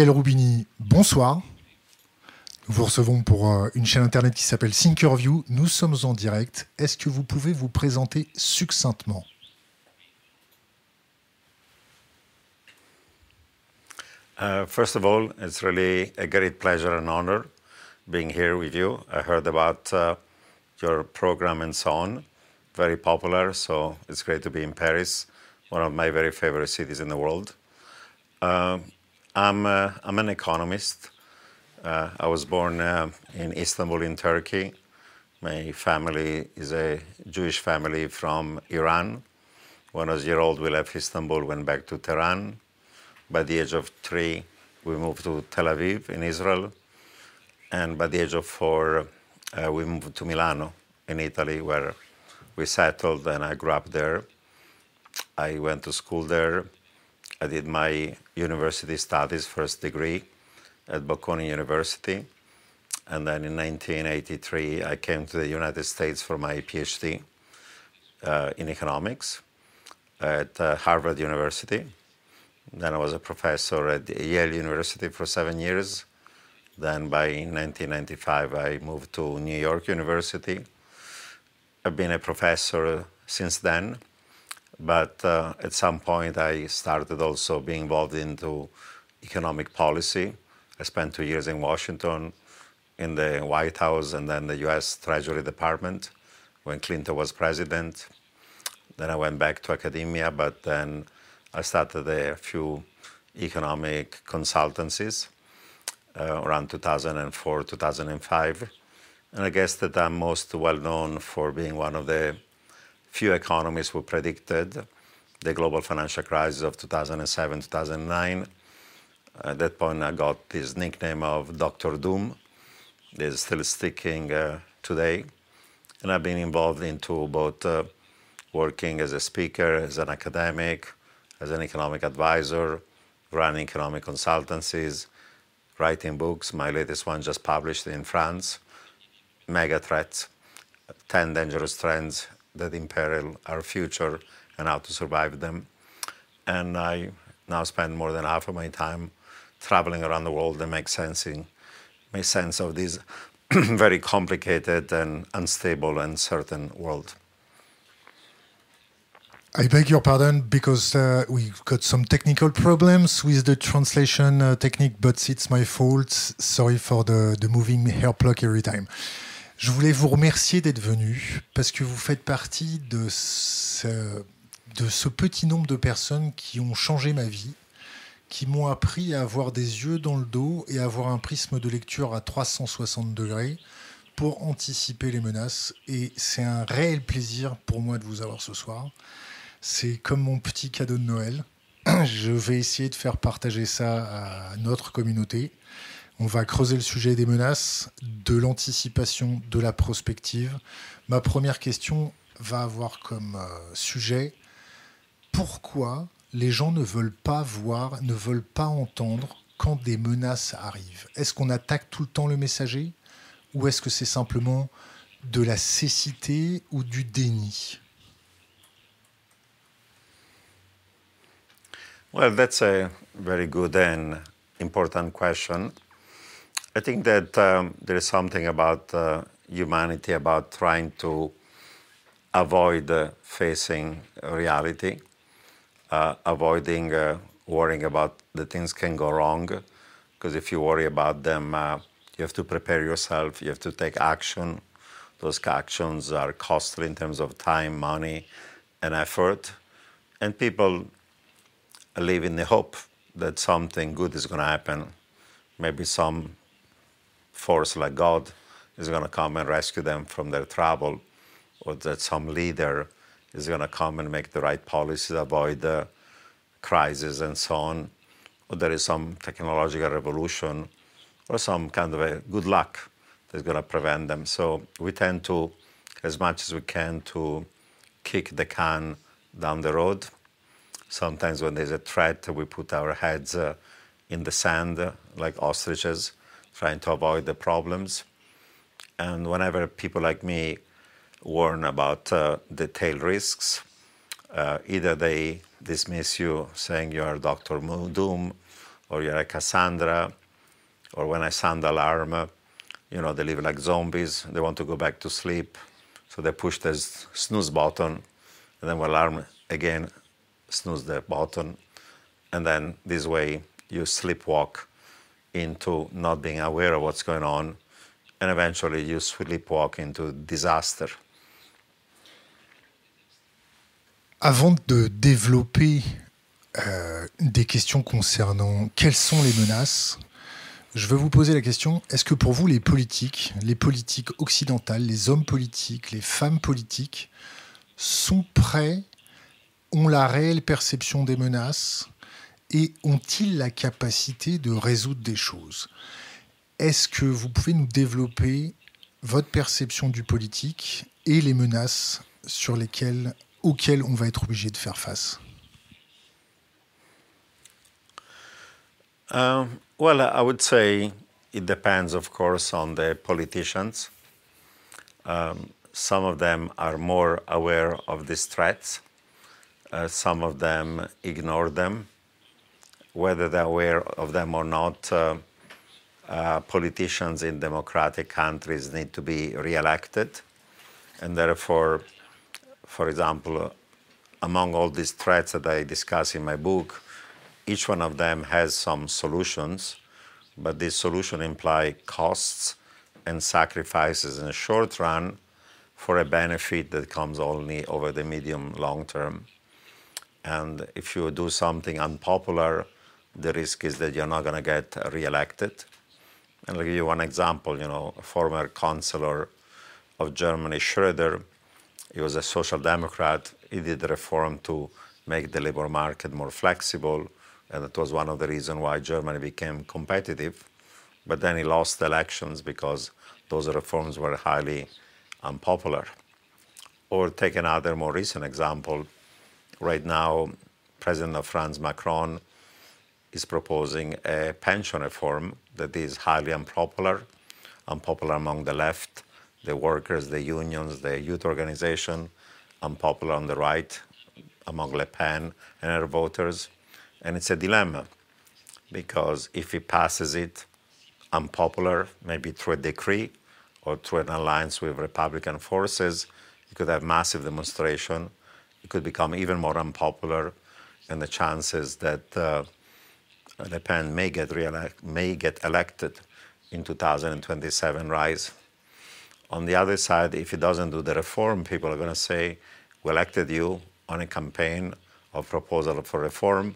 Noriel Roubini, bonsoir. Nous vous recevons pour euh, une chaîne internet qui s'appelle Thinkerview. Nous sommes en direct. Est-ce que vous pouvez vous présenter succinctement? Uh, first of all, it's really a great pleasure and honor being here with you. I heard about uh, your program and so on, very popular, so it's great to be in Paris, one of my very favorite cities in the world. Uh, I'm, uh, I'm an economist. Uh, I was born uh, in Istanbul, in Turkey. My family is a Jewish family from Iran. When I was a year old, we left Istanbul, went back to Tehran by the age of three, we moved to Tel Aviv in Israel. And by the age of four, uh, we moved to Milano in Italy, where we settled and I grew up there. I went to school there. I did my university studies, first degree at Bocconi University. And then in 1983, I came to the United States for my PhD uh, in economics at uh, Harvard University. Then I was a professor at Yale University for seven years. Then by 1995, I moved to New York University. I've been a professor since then, but uh, at some point I started also being involved into economic policy. I spent two years in Washington, in the White House, and then the U.S. Treasury Department when Clinton was president. Then I went back to academia, but then I started a few economic consultancies uh, around 2004, 2005. And I guess that I'm most well known for being one of the few economists who predicted the global financial crisis of 2007, 2009. At that point, I got this nickname of Dr. Doom. It's still sticking uh, today. And I've been involved into both uh, working as a speaker, as an academic, as an economic advisor, running economic consultancies, writing books. My latest one just published in France, Mega Threats, 10 Dangerous Trends that imperil our future and how to survive them. And I now spend more than half of my time traveling around the world and make sensing, make sense of this very complicated and unstable and uncertain world. I beg your pardon because uh, we got some technical problems with the translation uh, technique, but it's my fault. Sorry for the, the moving hair pluck every time. Je voulais vous remercier d'être venu parce que vous faites partie de ce, petit nombre de personnes qui ont changé ma vie, qui m'ont appris à avoir des yeux dans le dos et à avoir un prisme de lecture à 360 degrés pour anticiper les menaces. Et c'est un réel plaisir pour moi de vous avoir ce soir. C'est comme mon petit cadeau de Noël. Je vais essayer de faire partager ça à notre communauté. On va creuser le sujet des menaces, de l'anticipation, de la prospective. Ma première question va avoir comme euh, sujet pourquoi les gens ne veulent pas voir, ne veulent pas entendre quand des menaces arrivent? Est-ce qu'on attaque tout le temps le messager? Ou est-ce que c'est simplement de la cécité ou du déni? Well, that's a very good and important question. I think that um, there is something about uh, humanity about trying to avoid uh, facing reality, uh, avoiding uh, worrying about the things can go wrong. Because if you worry about them, uh, you have to prepare yourself, you have to take action. Those actions are costly in terms of time, money, and effort. And people live in the hope that something good is going to happen. Maybe some force like God is going to come and rescue them from their trouble, or that some leader is going to come and make the right policies, avoid the crisis, and so on. Or there is some technological revolution, or some kind of a good luck that's going to prevent them. So we tend to, as much as we can, to kick the can down the road Sometimes when there's a threat, we put our heads uh, in the sand uh, like ostriches, trying to avoid the problems. And whenever people like me warn about uh, the tail risks, uh, either they dismiss you saying you are Dr. Doom, or you're a Cassandra, or when I sound alarm, you know, they live like zombies. They want to go back to sleep. So they push the snooze button, and then when alarm again, snooze the button. And then this way you sleepwalk into not being aware of what's going on, and eventually you sleepwalk into disaster. Avant de développer euh, des questions concernant quelles sont les menaces, je veux vous poser la question, est-ce que pour vous les politiques, les politiques occidentales, les hommes politiques, les femmes politiques sont prêts, ont la réelle perception des menaces et ont-ils la capacité de résoudre des choses? Est-ce que vous pouvez nous développer votre perception du politique et les menaces sur lesquelles auxquels on va être obligé de faire face? Uh, Well, I would say it depends, of course, on the politicians. Um, some of them are more aware of these threats. Uh, some of them ignore them. Whether they're aware of them or not, uh, uh, politicians in democratic countries need to be re-elected, and therefore for example, among all these threats that I discuss in my book, each one of them has some solutions, but these solutions imply costs and sacrifices in the short run for a benefit that comes only over the medium long term. And if you do something unpopular, the risk is that you're not going to get reelected. And I'll give you one example. You know, a former chancellor of Germany, Schröder, he was a social democrat. He did reform to make the labor market more flexible, and that was one of the reasons why Germany became competitive. But then he lost elections because those reforms were highly unpopular. Or take another more recent example. Right now, President of France, Macron, is proposing a pension reform that is highly unpopular, unpopular among the left, the workers, the unions, the youth organization, unpopular on the right among Le Pen and her voters. And it's a dilemma because if he passes it unpopular, maybe through a decree or through an alliance with Republican forces, he could have massive demonstration. It could become even more unpopular, and the chances that uh, Uh, Le Pen may get, may get elected in 2027 rise. On the other side, if he doesn't do the reform, people are going to say, we elected you on a campaign of proposal for reform.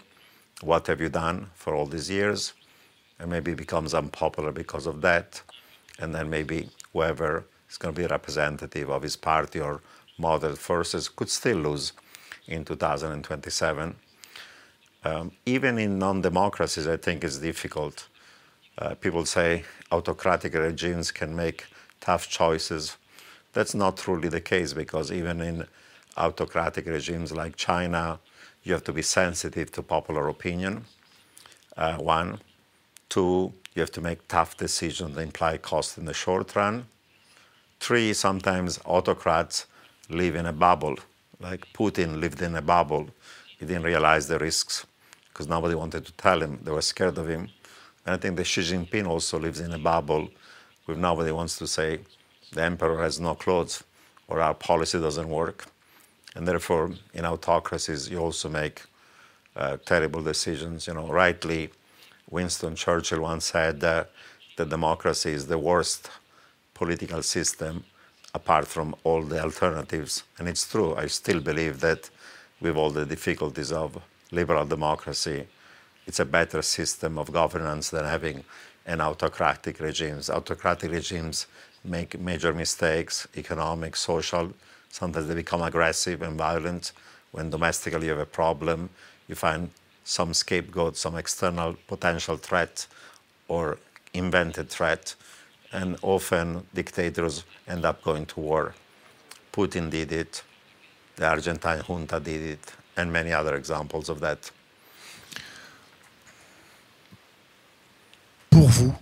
What have you done for all these years? And maybe becomes unpopular because of that. And then maybe whoever is going to be representative of his party or moderate forces could still lose in 2027. Um, even in non-democracies, I think it's difficult. Uh, people say autocratic regimes can make tough choices. That's not truly the case because even in autocratic regimes like China, you have to be sensitive to popular opinion. Uh, one. Two, you have to make tough decisions that imply cost in the short run. Three, sometimes autocrats live in a bubble. Like Putin lived in a bubble. He didn't realize the risks because nobody wanted to tell him. They were scared of him. And I think that Xi Jinping also lives in a bubble with nobody wants to say the emperor has no clothes or our policy doesn't work. And therefore, in autocracies, you also make uh, terrible decisions. You know, rightly, Winston Churchill once said that the democracy is the worst political system apart from all the alternatives. And it's true. I still believe that with all the difficulties of liberal democracy, it's a better system of governance than having an autocratic regimes. Autocratic regimes make major mistakes, economic, social. Sometimes they become aggressive and violent. When domestically you have a problem, you find some scapegoat, some external potential threat or invented threat. And often dictators end up going to war. Putin did it, the Argentine junta did it, and many other examples of that. pour vous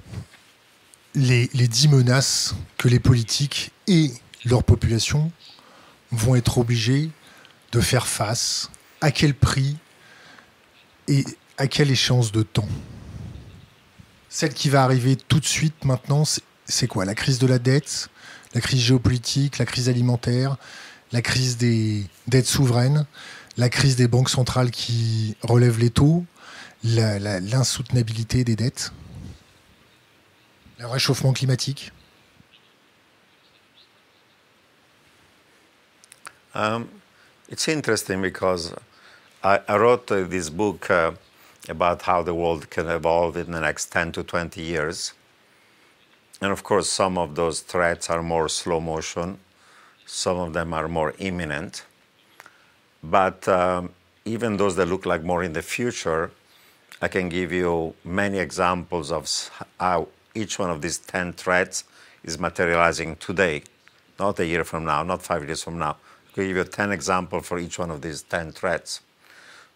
les, dix menaces que les politiques et leur population vont être obligés de faire face À quel prix et à quelle échéance de temps? Celle qui va arriver tout de suite maintenant, c'est quoi? La crise de la dette, la crise géopolitique, la crise alimentaire, la crise des dettes souveraines, la crise des banques centrales qui relèvent les taux, l'insoutenabilité des dettes, le réchauffement climatique um, It's interesting because I, wrote uh, this book uh, about how the world can evolve in the next 10 to 20 years. And of course, some of those threats are more slow motion, some of them are more imminent. But um, even those that look like more in the future, I can give you many examples of how each one of these 10 threats is materializing today, not a year from now, not five years from now. I can give you 10 examples for each one of these 10 threats.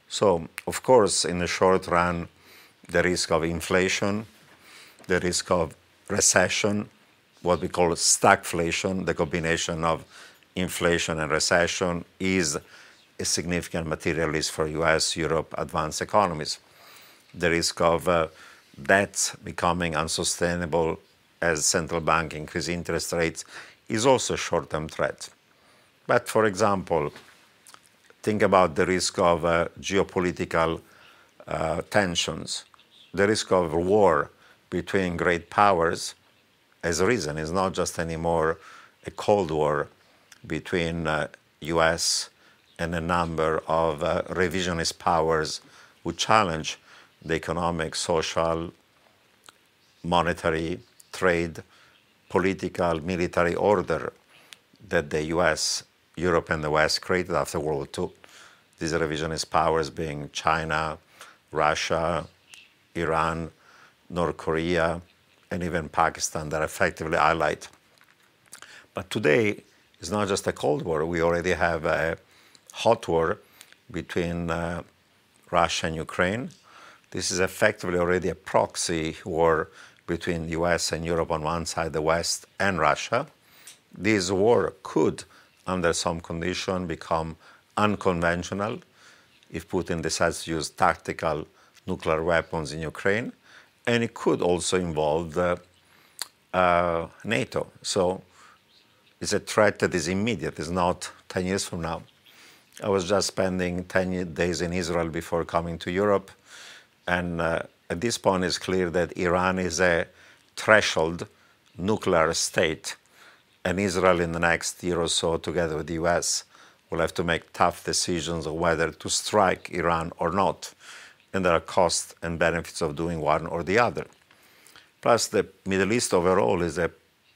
So, of course, in the short run, the risk of inflation, the risk of recession, what we call stagflation, the combination of inflation and recession, is significant material risk for US, Europe, advanced economies. The risk of uh, debt becoming unsustainable as central bank increase interest rates is also a short-term threat. But for example, think about the risk of uh, geopolitical uh, tensions, the risk of war between great powers as a reason is not just anymore a Cold War between uh, US and a number of uh, revisionist powers who challenge the economic, social, monetary, trade, political, military order that the US, Europe, and the West created after World War II. These revisionist powers being China, Russia, Iran, North Korea, and even Pakistan that are effectively allied. But today, it's not just a Cold War. We already have a hot war between uh, Russia and Ukraine. This is effectively already a proxy war between the US and Europe on one side, the West and Russia. This war could, under some condition, become unconventional if Putin decides to use tactical nuclear weapons in Ukraine, and it could also involve uh, NATO. So it's a threat that is immediate, it's not 10 years from now. I was just spending 10 days in Israel before coming to Europe, and uh, at this point it's clear that Iran is a threshold nuclear state, and Israel in the next year or so, together with the US, will have to make tough decisions of whether to strike Iran or not. And there are costs and benefits of doing one or the other. Plus, the Middle East overall is a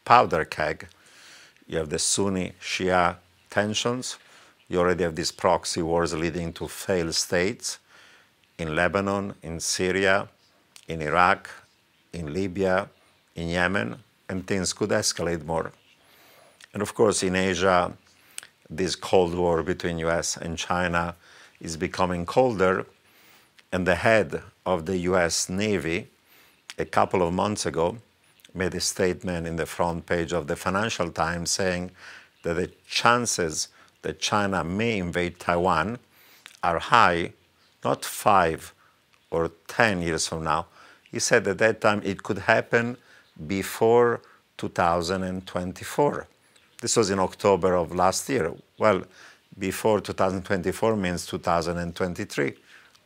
powder keg. You have the Sunni Shia tensions. You already have these proxy wars leading to failed states in Lebanon, in Syria, in Iraq, in Libya, in Yemen, and things could escalate more. And of course, in Asia, this Cold War between US and China is becoming colder. And the head of the US Navy, a couple of months ago, made a statement in the front page of the Financial Times saying that the chances that China may invade Taiwan are high, not five or 10 years from now. He said at that time it could happen before 2024. This was in October of last year. Well, before 2024 means 2023.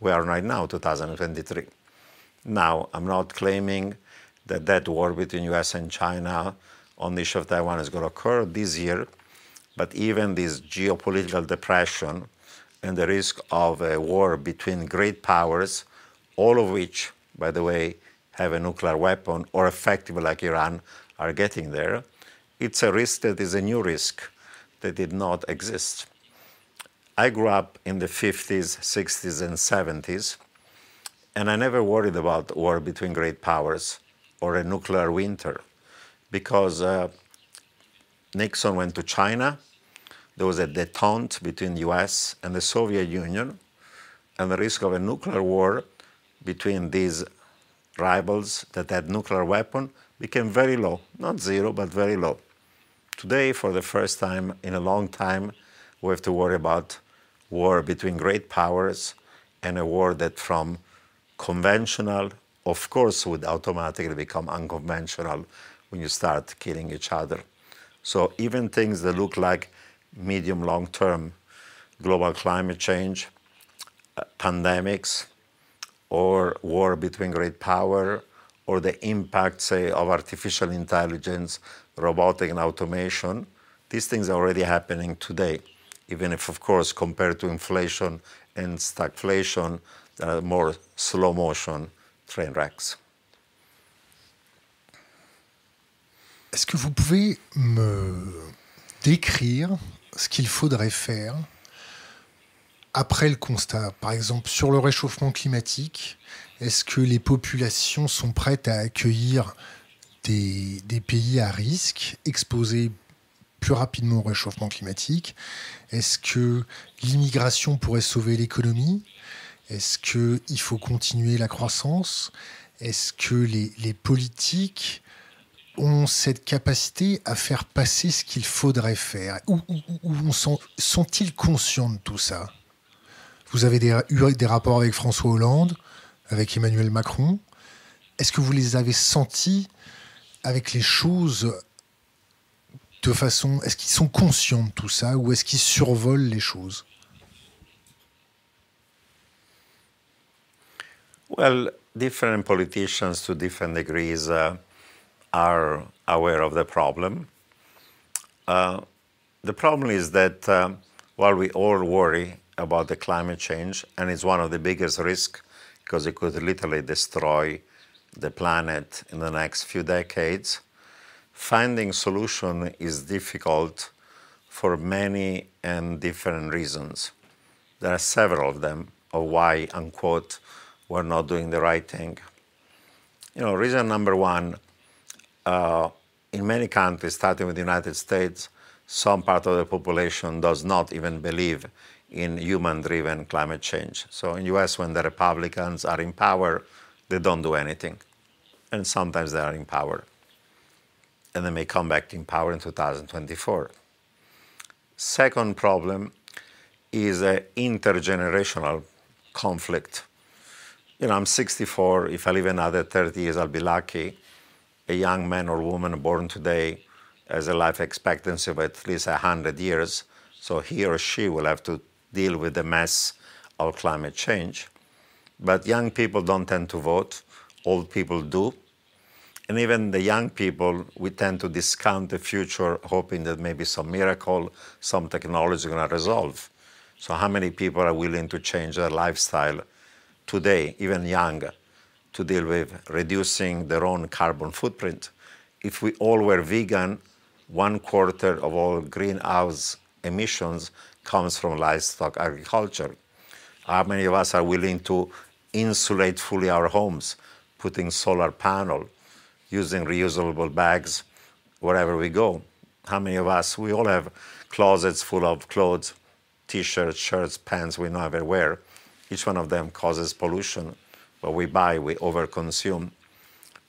We are right now 2023. Now, I'm not claiming that that war between US and China on the issue of Taiwan is going to occur this year, but even this geopolitical depression and the risk of a war between great powers, all of which, by the way, have a nuclear weapon or effectively like Iran are getting there, it's a risk that is a new risk that did not exist. I grew up in the 50s, 60s, and 70s, and I never worried about war between great powers or a nuclear winter because uh, Nixon went to China. There was a detente between the US and the Soviet Union, and the risk of a nuclear war between these rivals that had nuclear weapon became very low, not zero, but very low. Today, for the first time in a long time, we have to worry about war between great powers and a war that from conventional of course, would automatically become unconventional when you start killing each other. So even things that look like medium long term global climate change, uh, pandemics, or war between great power, or the impact, say, of artificial intelligence, robotic and automation, these things are already happening today, even if, of course, compared to inflation and stagflation, there are more slow motion train wrecks. Est-ce que vous pouvez me décrire ce qu'il faudrait faire après le constat? Par exemple, sur le réchauffement climatique, est-ce que les populations sont prêtes à accueillir des, pays à risque, exposés plus rapidement au réchauffement climatique? Est-ce que l'immigration pourrait sauver l'économie? Est-ce qu'il faut continuer la croissance? Est-ce que les politiques ont cette capacité à faire passer ce qu'il faudrait faire. Ou, sont-ils conscients de tout ça? Vous avez eu des rapports avec François Hollande, avec Emmanuel Macron. Est-ce que vous les avez sentis avec les choses de façon... Est-ce qu'ils sont conscients de tout ça ou est-ce qu'ils survolent les choses? Well, different politicians to different degrees uh, are aware of the problem. Uh, the problem is that uh, while we all worry about the climate change, and it's one of the biggest risks because it could literally destroy the planet in the next few decades, finding solution is difficult for many and different reasons. There are several of them of why, unquote, we're not doing the right thing. You know, reason number one, uh, in many countries, starting with the United States, some part of the population does not even believe in human-driven climate change. So in the U.S., when the Republicans are in power, they don't do anything, and sometimes they are in power, and they may come back in power in 2024. Second problem is an intergenerational conflict. You know, I'm 64. If I live another 30 years, I'll be lucky a young man or woman born today has a life expectancy of at least 100 years, so he or she will have to deal with the mess of climate change. But young people don't tend to vote, old people do. And even the young people, we tend to discount the future, hoping that maybe some miracle, some technology is going to resolve. So, how many people are willing to change their lifestyle today, even younger? To deal with reducing their own carbon footprint. If we all were vegan, one quarter of all greenhouse emissions comes from livestock agriculture. How many of us are willing to insulate fully our homes, putting solar panel, using reusable bags wherever we go? How many of us, we all have closets full of clothes, t-shirts, shirts, pants we never wear. Each one of them causes pollution what we buy, we overconsume.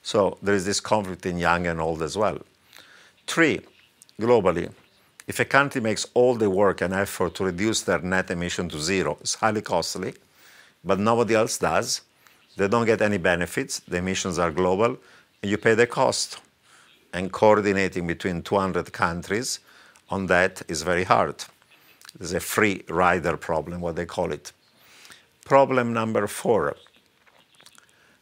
So there is this conflict in young and old as well. Three, globally, if a country makes all the work and effort to reduce their net emission to zero, it's highly costly, but nobody else does. They don't get any benefits. The emissions are global, and you pay the cost. And coordinating between 200 countries on that is very hard. There's a free rider problem, what they call it. Problem number four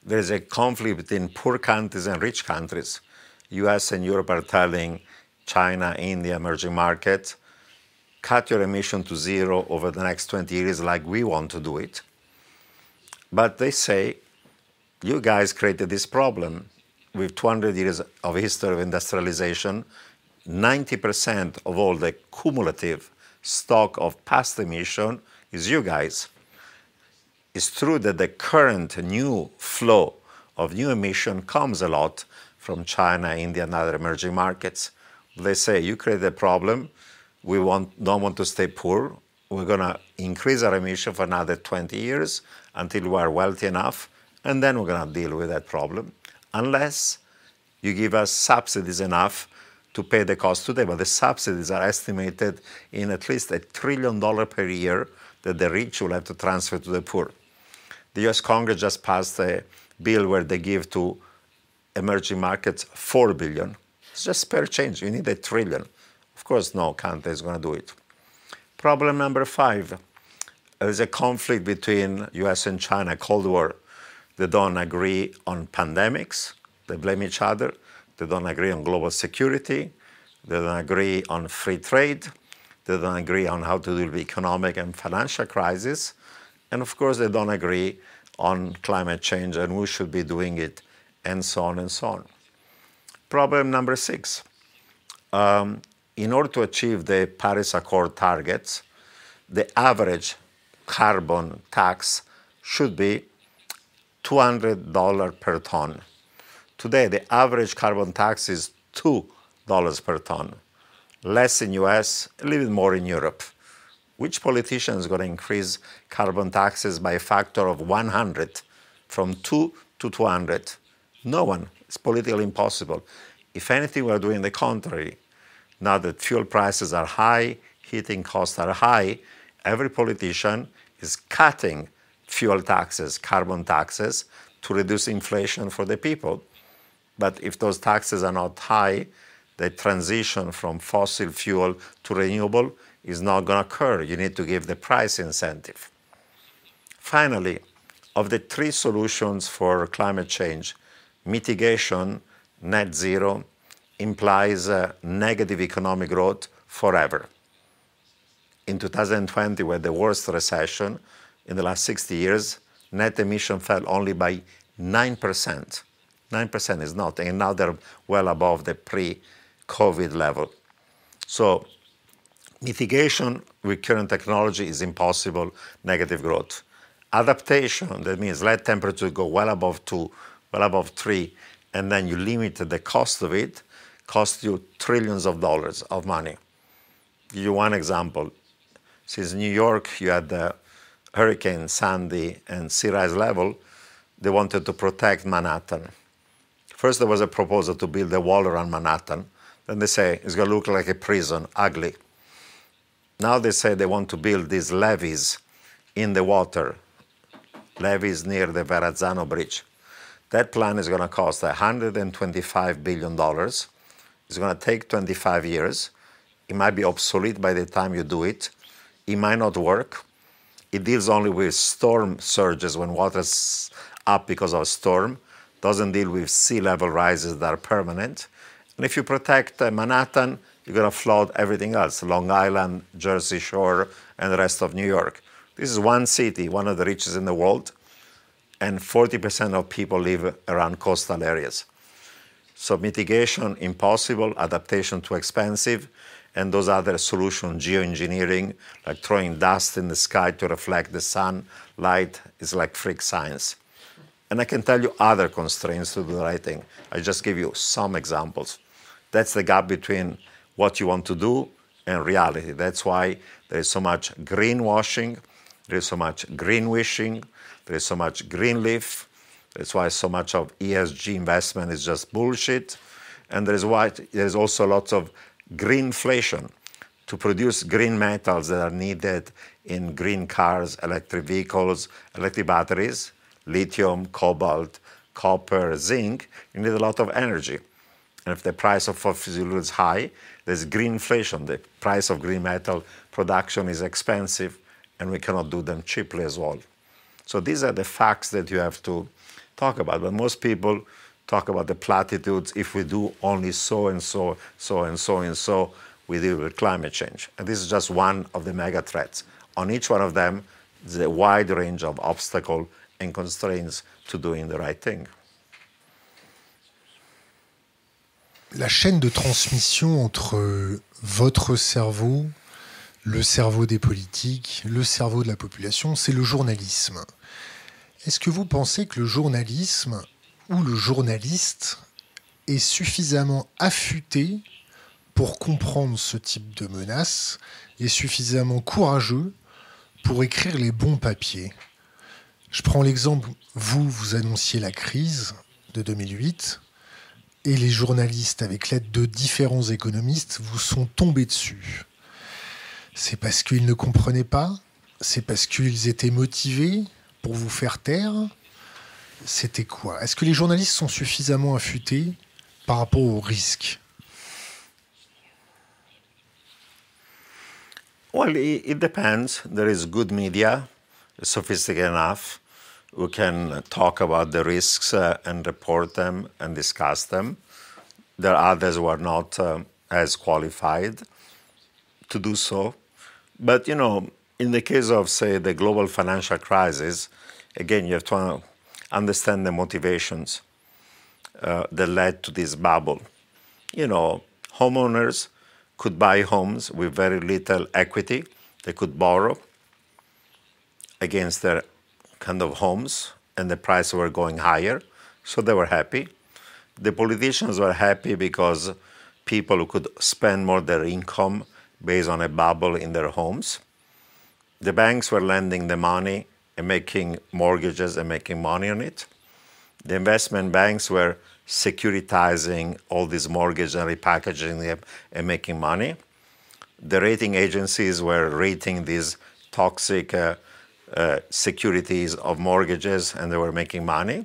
there's a conflict between poor countries and rich countries. US and Europe are telling China, India, emerging markets, cut your emission to zero over the next 20 years like we want to do it. But they say, you guys created this problem with 200 years of history of industrialization. 90% of all the cumulative stock of past emission is you guys it's true that the current new flow of new emission comes a lot from China, India, and other emerging markets. They say, you create a problem, we want, don't want to stay poor, we're going to increase our emission for another 20 years until we are wealthy enough, and then we're going to deal with that problem, unless you give us subsidies enough to pay the cost today. But the subsidies are estimated in at least a trillion dollar per year that the rich will have to transfer to the poor. The US Congress just passed a, bill where they give to emerging markets 4 billion. It's just spare change. You need a trillion. Of course, no country is going to do it. Problem number five there's a conflict between US and China, Cold War. They don't agree on pandemics, they blame each other. They don't agree on global security. They don't agree on free trade. They don't agree on how to deal with economic and financial crisis. And of course, they don't agree on climate change and who should be doing it, and so on and so on. Problem number six. Um, in order to achieve the Paris Accord targets, the average carbon tax should be $200 per ton. Today, the average carbon tax is $2 per ton. Less in US, a little bit more in Europe. Which politician is going to increase carbon taxes by a factor of 100 from 2 to 200? No one. It's politically impossible. If anything, we're doing the contrary. Now that fuel prices are high, heating costs are high, every politician is cutting fuel taxes, carbon taxes, to reduce inflation for the people. But if those taxes are not high, the transition from fossil fuel to renewable is not going to occur. You need to give the price incentive. Finally, of the three solutions for climate change, mitigation, net zero, implies uh, negative economic growth forever. In 2020, we had the worst recession in the last 60 years. Net emission fell only by 9%. 9% is nothing, and now they're well above the pre-COVID level. So mitigation with current technology is impossible, negative growth. Adaptation, that means let temperature go well above 2, well above 3, and then you limit the cost of it, costs you trillions of dollars of money. Give you one example. Since New York, you had the Hurricane Sandy and sea rise level, they wanted to protect Manhattan. First, there was a proposal to build a wall around Manhattan. Then they say it's going to look like a prison, ugly. Now they say they want to build these levees in the water, levees near the Verrazzano Bridge. That plan is going to cost $125 billion. It's going to take 25 years. It might be obsolete by the time you do it. It might not work. It deals only with storm surges when water's up because of a storm. Doesn't deal with sea level rises that are permanent. And if you protect uh, Manhattan, you're going to flood everything else Long Island, Jersey Shore, and the rest of New York. This is one city, one of the richest in the world, and 40% of people live around coastal areas. So mitigation impossible, adaptation too expensive, and those other solutions, geoengineering, like throwing dust in the sky to reflect the sun light, is like freak science. And I can tell you other constraints to the right thing. I just give you some examples. That's the gap between what you want to do and reality. That's why there is so much greenwashing, there is so much green wishing, there is so much green leaf. That's why so much of ESG investment is just bullshit. And there is why there is also lots of greenflation to produce green metals that are needed in green cars, electric vehicles, electric batteries, lithium, cobalt, copper, zinc, you need a lot of energy. And if the price of fossil fuel is high, there's greenflation. The price of green metal production is expensive, and we cannot do them cheaply as well. So these are the facts that you have to talk about. But most people talk about the platitudes. If we do only so and so, so and so and so, we deal with climate change. And this is just one of the mega threats. On each one of them, there's a wide range of obstacles and constraints to doing the right thing. La chaîne de transmission entre votre cerveau, le cerveau des politiques, le cerveau de la population, c'est le journalisme. Est-ce que vous pensez que le journalisme ou le journaliste est suffisamment affûté pour comprendre ce type de menace et suffisamment courageux pour écrire les bons papiers? Je prends l'exemple, vous, vous annonciez la crise de 2008 et les journalistes, avec l'aide de différents économistes, vous sont tombés dessus. C'est parce qu'ils ne comprenaient pas C'est parce qu'ils étaient motivés pour vous faire taire c'était quoi? Est-ce que les journalistes sont suffisamment affûtés par rapport aux risques? Well, it, depends. There is good media, sophisticated enough, who can talk about the risks uh, and report them and discuss them. There are others who are not um, as qualified to do so. But, you know, in the case of, say, the global financial crisis, again, you have to understand the motivations uh, that led to this bubble. You know, homeowners could buy homes with very little equity. They could borrow against their kind of homes, and the prices were going higher, so they were happy. The politicians were happy because people could spend more their income based on a bubble in their homes. The banks were lending the money and making mortgages and making money on it. The investment banks were securitizing all these mortgages and repackaging them and making money. The rating agencies were rating these toxic uh, uh, securities of mortgages and they were making money.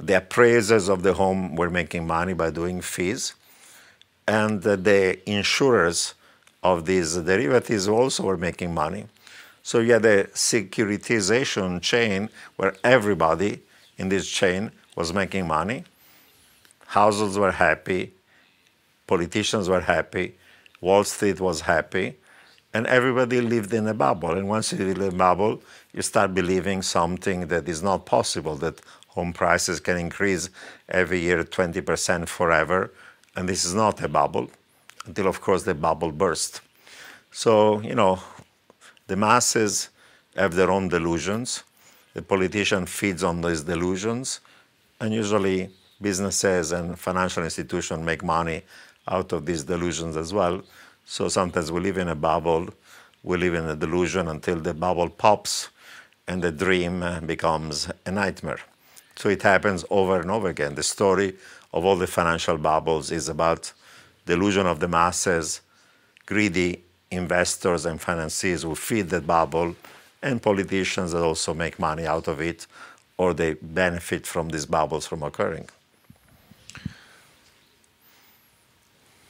The appraisers of the home were making money by doing fees. And the insurers of these derivatives also were making money. So you had a securitization chain where everybody in this chain was making money. Households were happy, politicians were happy, Wall Street was happy, and everybody lived in a bubble. And once you live in a bubble, you start believing something that is not possible, that home prices can increase every year 20% forever. And this is not a bubble until, of course, the bubble burst. So, you know, the masses have their own delusions. The politician feeds on these delusions, and usually businesses and financial institutions make money out of these delusions as well. So sometimes we live in a bubble, we live in a delusion until the bubble pops and the dream uh, becomes a nightmare. So it happens over and over again. The story of all the financial bubbles is about delusion of the masses, greedy investors and financiers who feed the bubble, and politicians that also make money out of it or they benefit from these bubbles from occurring.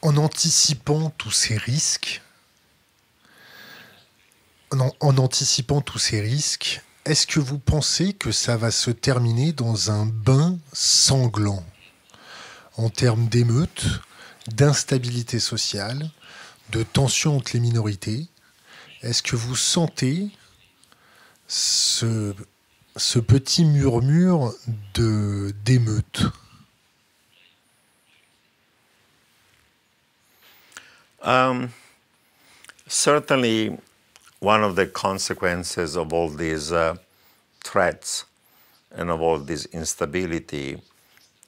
En anticipant tous ces risques, est-ce que vous pensez que ça va se terminer dans un bain sanglant en termes d'émeutes, d'instabilité sociale, de tension entre les minorités? Est-ce que vous sentez ce, petit murmure de um, Certainly, one of the consequences of all these uh, threats and of all this instability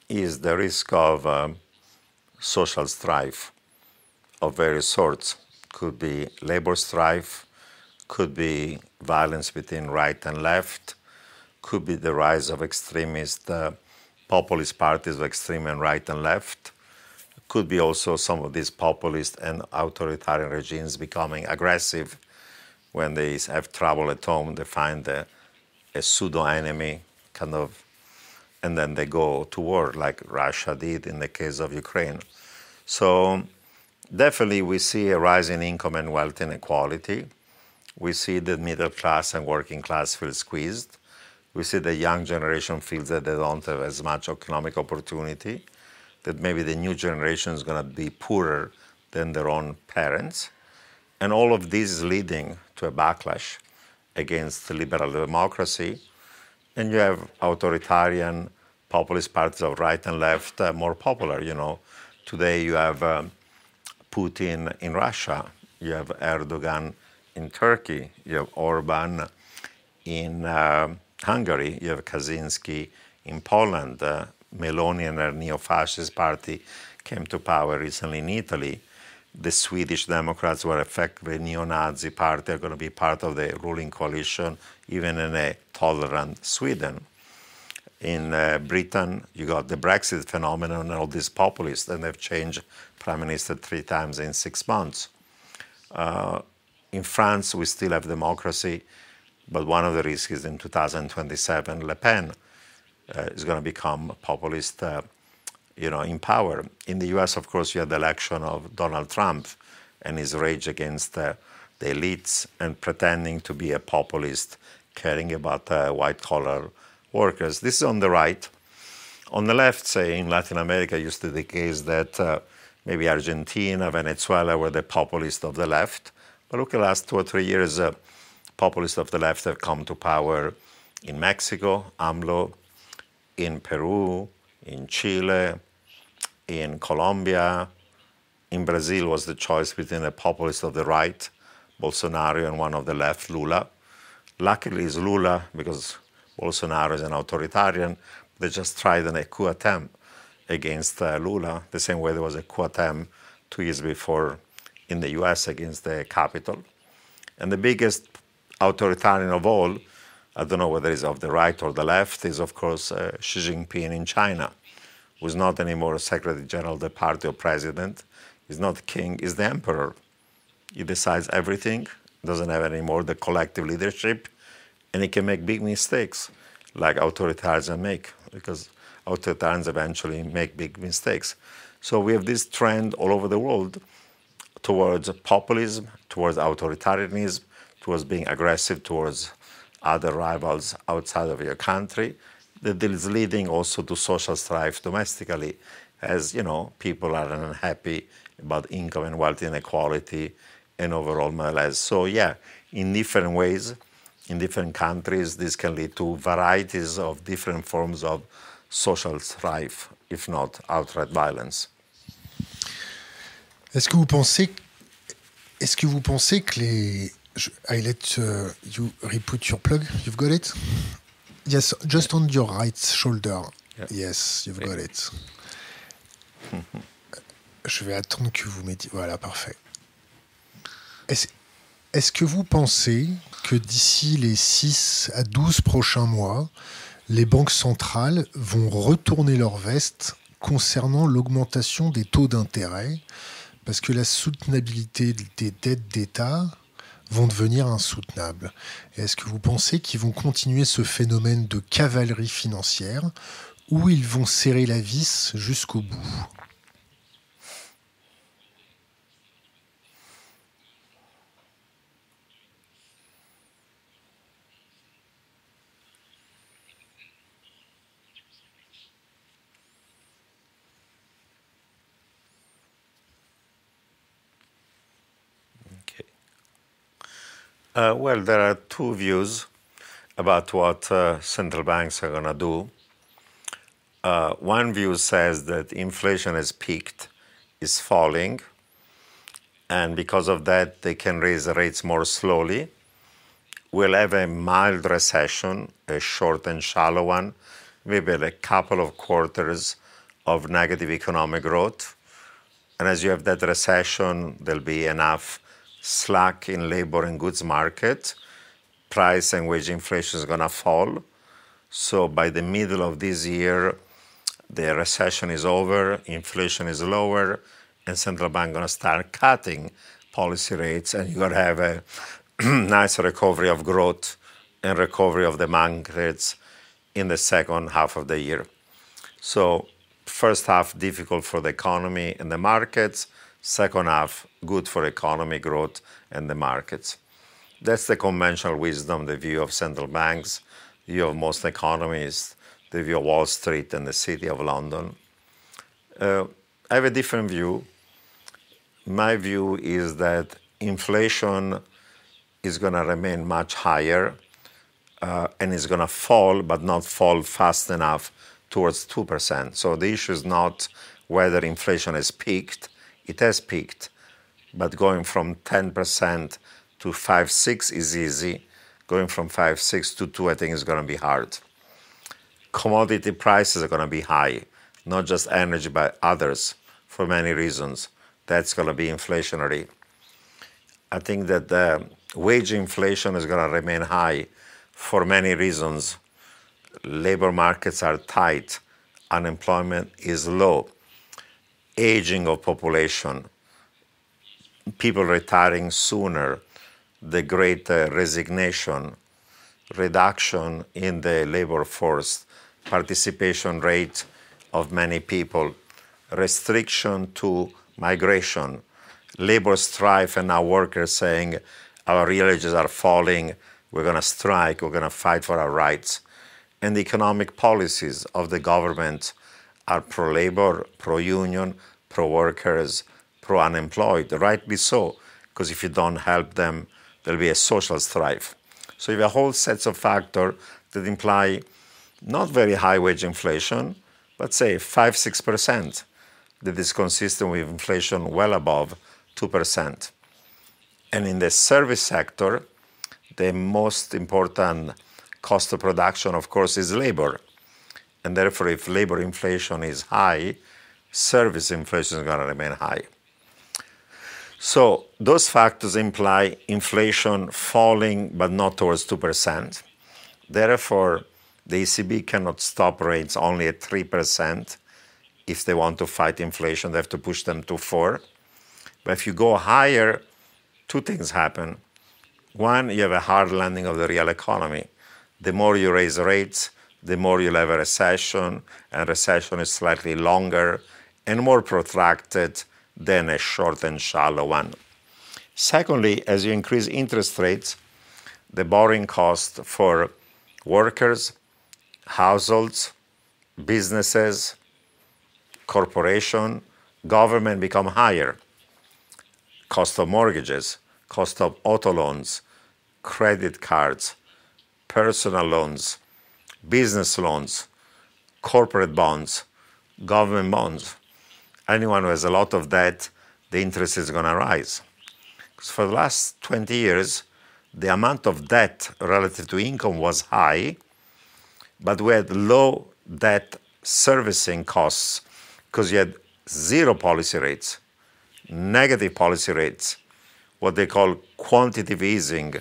is the risk of uh, social strife of various sorts. Could be labor strife, could be violence between right and left, could be the rise of extremist uh, populist parties of extreme and right and left, could be also some of these populist and authoritarian regimes becoming aggressive when they have trouble at home, they find a, a pseudo enemy, kind of, and then they go to war like Russia did in the case of Ukraine. So definitely we see a rise in income and wealth inequality. We see the middle class and working class feel squeezed. We see the young generation feels that they don't have as much economic opportunity, that maybe the new generation is going to be poorer than their own parents. And all of this is leading to a backlash against liberal democracy. And you have authoritarian populist parties of right and left uh, more popular. You know, today you have um, Putin in Russia, you have Erdogan in Turkey, you have Orban in uh, Hungary, you have Kaczynski in Poland, uh, Meloni and her neo-fascist party came to power recently in Italy the Swedish Democrats were effectively neo-Nazi party are going to be part of the ruling coalition, even in a tolerant Sweden. In uh, Britain, you got the Brexit phenomenon and all these populists, and they've changed prime minister three times in six months. Uh, in France, we still have democracy, but one of the risks is in 2027, Le Pen is going to become populist, uh, you know, in power. In the U.S., of course, you had the election of Donald Trump and his rage against uh, the elites and pretending to be a populist, caring about uh, white-collar workers. This is on the right. On the left, say in Latin America, used to be the case that uh, maybe Argentina, Venezuela were the populists of the left. But look at the last two or three years, uh, populists of the left have come to power in Mexico, AMLO, in Peru, in Chile, in Colombia. In Brazil was the choice between a populist of the right, Bolsonaro, and one of the left, Lula. Luckily, it's Lula because Bolsonaro is an authoritarian. They just tried an, coup attempt against uh, Lula, the same way there was a coup attempt two years before in the US against the Capitol. And the biggest authoritarian of all, I don't know whether it's of the right or the left, is of course uh, Xi Jinping in China, who's not anymore Secretary General of the party or president. He's not king, he's the emperor. He decides everything, doesn't have anymore the collective leadership, and he can make big mistakes like authoritarians make, because authoritarians eventually make big mistakes. So we have this trend all over the world towards populism, towards authoritarianism, towards being aggressive towards other rivals outside of your country. That is leading also to social strife domestically, as you know, people are unhappy about income and wealth inequality and overall malaise. So yeah, in different ways, in different countries, this can lead to varieties of different forms of social strife, if not outright violence. Est-ce que vous pensez, est-ce que vous pensez que les, I let uh, you re-put your plug. You've got it? Yes, just on your right shoulder. Yeah. Yes, you've got it. Je vais attendre que vous mettiez. Voilà, parfait. Est-ce est que vous pensez que d'ici les 6 à 12 prochains mois, les banques centrales vont retourner leur veste concernant l'augmentation des taux d'intérêt? Parce que la soutenabilité des dettes d'État vont devenir insoutenables. Est-ce que vous pensez qu'ils vont continuer ce phénomène de cavalerie financière ou ils vont serrer la vis jusqu'au bout? Uh, well, there are two views about what uh, central banks are going to do. Uh, one view says that inflation has peaked, is falling, and because of that, they can raise rates more slowly. We'll have a mild recession, a short and shallow one, maybe a couple of quarters of negative economic growth. And as you have that recession, there'll be enough slack in labor and goods market, price and wage inflation is going to fall. So by the middle of this year, the recession is over, inflation is lower, and central bank going to start cutting policy rates, and you're going to have a nice recovery of growth and recovery of the markets in the second half of the year. So first half difficult for the economy and the markets Second half, good for economy growth and the markets. That's the conventional wisdom, the view of central banks, the view of most economists, the view of Wall Street and the City of London. Uh, I have a different view. My view is that inflation is going to remain much higher uh, and is going to fall, but not fall fast enough towards 2%. So the issue is not whether inflation has peaked, it has peaked, but going from 10% to 5, 6 is easy. Going from 5, 6 to 2, I think is going to be hard. Commodity prices are going to be high, not just energy, but others for many reasons. That's going to be inflationary. I think that the wage inflation is going to remain high for many reasons. Labor markets are tight, unemployment is low aging of population, people retiring sooner, the great uh, resignation, reduction in the labor force, participation rate of many people, restriction to migration, labor strife, and now workers saying our wages are falling, we're going to strike, we're going to fight for our rights. And the economic policies of the government are pro labor, pro union, pro workers, pro unemployed, rightly so, because if you don't help them, there'll be a social strife. So you have a whole set of factors that imply not very high wage inflation, but say 5 6%, that is consistent with inflation well above 2%. And in the service sector, the most important cost of production, of course, is labor. And therefore, if labor inflation is high, service inflation is going to remain high. So those factors imply inflation falling, but not towards 2%. Therefore, the ECB cannot stop rates only at 3%. If they want to fight inflation, they have to push them to 4. But if you go higher, two things happen. One, you have a hard landing of the real economy. The more you raise rates, the more you'll have a recession, and recession is slightly longer and more protracted than a short and shallow one. Secondly, as you increase interest rates, the borrowing cost for workers, households, businesses, corporation, government become higher. Cost of mortgages, cost of auto loans, credit cards, personal loans, business loans, corporate bonds, government bonds. Anyone who has a lot of debt, the interest is going to rise. Because for the last 20 years, the amount of debt relative to income was high, but we had low debt servicing costs because you had zero policy rates, negative policy rates, what they call quantitative easing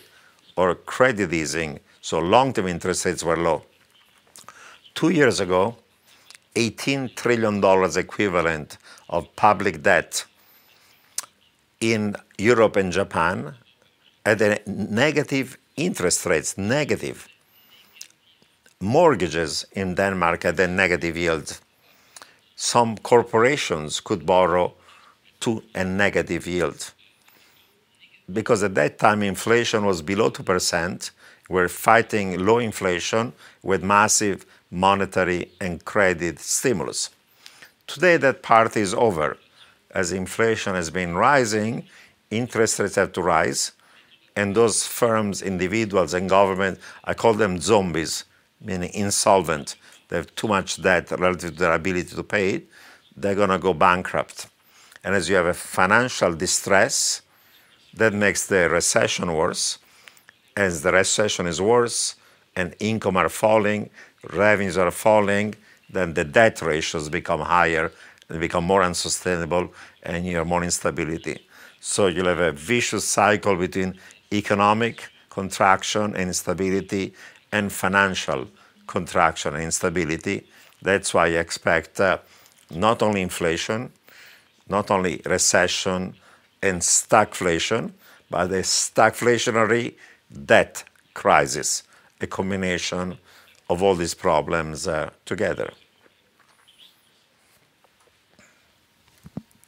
or credit easing, so long-term interest rates were low. Two years ago, $18 trillion equivalent of public debt in Europe and Japan at a negative interest rates, negative. Mortgages in Denmark at a negative yield. Some corporations could borrow to a negative yield. Because at that time inflation was below 2%, we're fighting low inflation with massive monetary and credit stimulus. Today, that part is over. As inflation has been rising, interest rates have to rise, and those firms, individuals, and government, I call them zombies, meaning insolvent. They have too much debt relative to their ability to pay it. They're going to go bankrupt. And as you have a financial distress, that makes the recession worse. As the recession is worse and income are falling, revenues are falling, then the debt ratios become higher and become more unsustainable and you have more instability. So you'll have a vicious cycle between economic contraction and instability and financial contraction and instability. That's why I expect uh, not only inflation, not only recession and stagflation, but a stagflationary debt crisis, a combination of all these problems uh, together.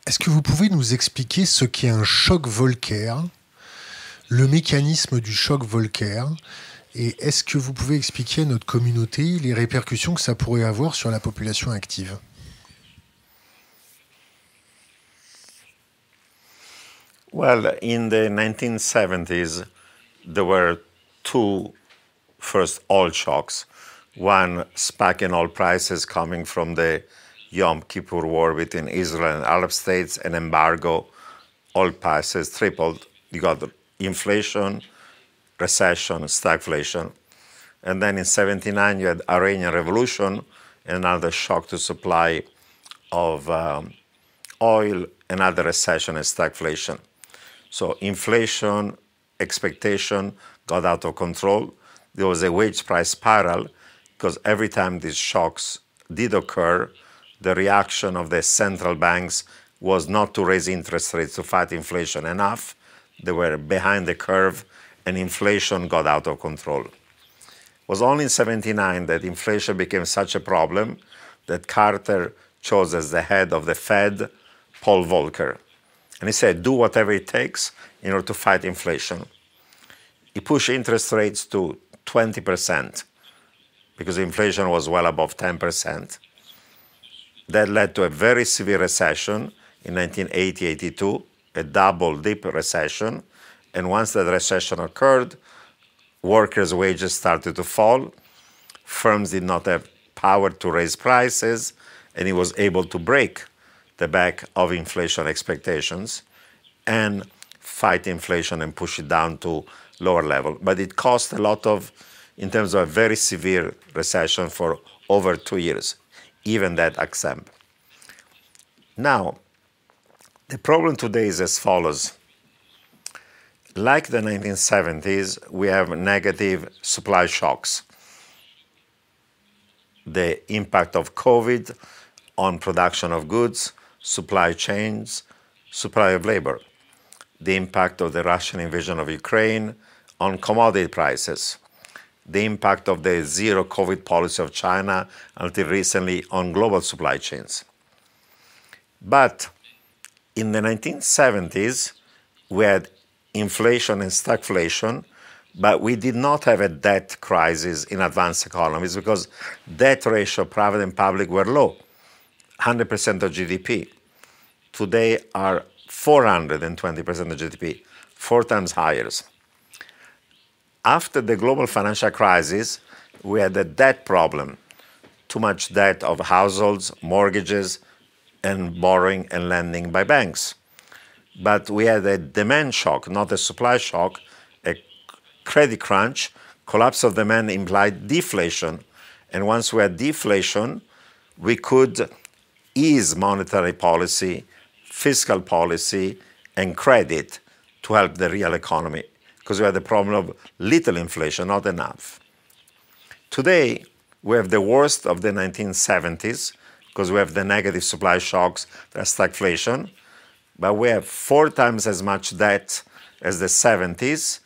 Est-ce que vous pouvez nous expliquer ce qu'est un choc Volcker, le mécanisme du choc Volcker, et est-ce que vous pouvez expliquer à notre communauté les répercussions que ça pourrait avoir sur la population active? Well, in the 1970s, there were two first oil shocks. One spike in oil prices coming from the Yom Kippur War between Israel and Arab states, an embargo, oil prices tripled. You got inflation, recession, stagflation. And then in 79, you had Iranian Revolution, another shock to supply of um, oil, another recession and stagflation. So inflation expectation got out of control. There was a wage price spiral because every time these shocks did occur, the reaction of the central banks was not to raise interest rates to fight inflation enough. They were behind the curve and inflation got out of control. It was only in 79 that inflation became such a problem that Carter chose as the head of the Fed Paul Volcker. And he said, do whatever it takes in order to fight inflation. He pushed interest rates to 20% because inflation was well above 10%. That led to a very severe recession in 1980 82, a double dip recession. And once that recession occurred, workers' wages started to fall. Firms did not have power to raise prices, and he was able to break the back of inflation expectations and fight inflation and push it down to lower level. But it cost a lot of, in terms of a very severe recession for over two years, even that example. Now, the problem today is as follows. Like the 1970s, we have negative supply shocks. The impact of COVID on production of goods, supply chains, supply of labor. The impact of the Russian invasion of Ukraine on commodity prices. The impact of the zero COVID policy of China until recently on global supply chains. But in the 1970s, we had inflation and stagflation, but we did not have a debt crisis in advanced economies because debt ratio, private and public, were low, 100% of GDP. Today are 420% of GDP, four times higher. After the global financial crisis, we had a debt problem, too much debt of households, mortgages, and borrowing and lending by banks. But we had a demand shock, not a supply shock, a credit crunch, collapse of demand implied deflation. And once we had deflation, we could ease monetary policy, fiscal policy, and credit to help the real economy because we had the problem of little inflation, not enough. Today, we have the worst of the 1970s because we have the negative supply shocks, the stagflation, but we have four times as much debt as the 70s,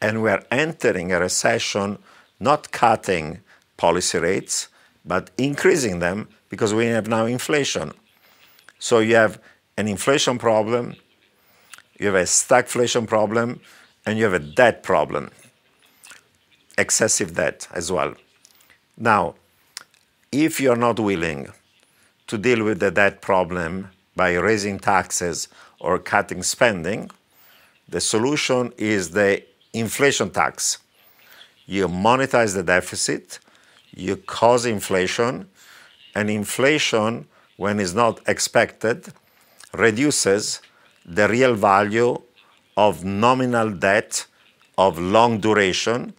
and we are entering a recession, not cutting policy rates, but increasing them because we have now inflation. So you have an inflation problem, you have a stagflation problem, and you have a debt problem, excessive debt as well. Now, if you're not willing to deal with the debt problem by raising taxes or cutting spending, the solution is the inflation tax. You monetize the deficit, you cause inflation, and inflation, when it's not expected, reduces the real value of nominal debt of long duration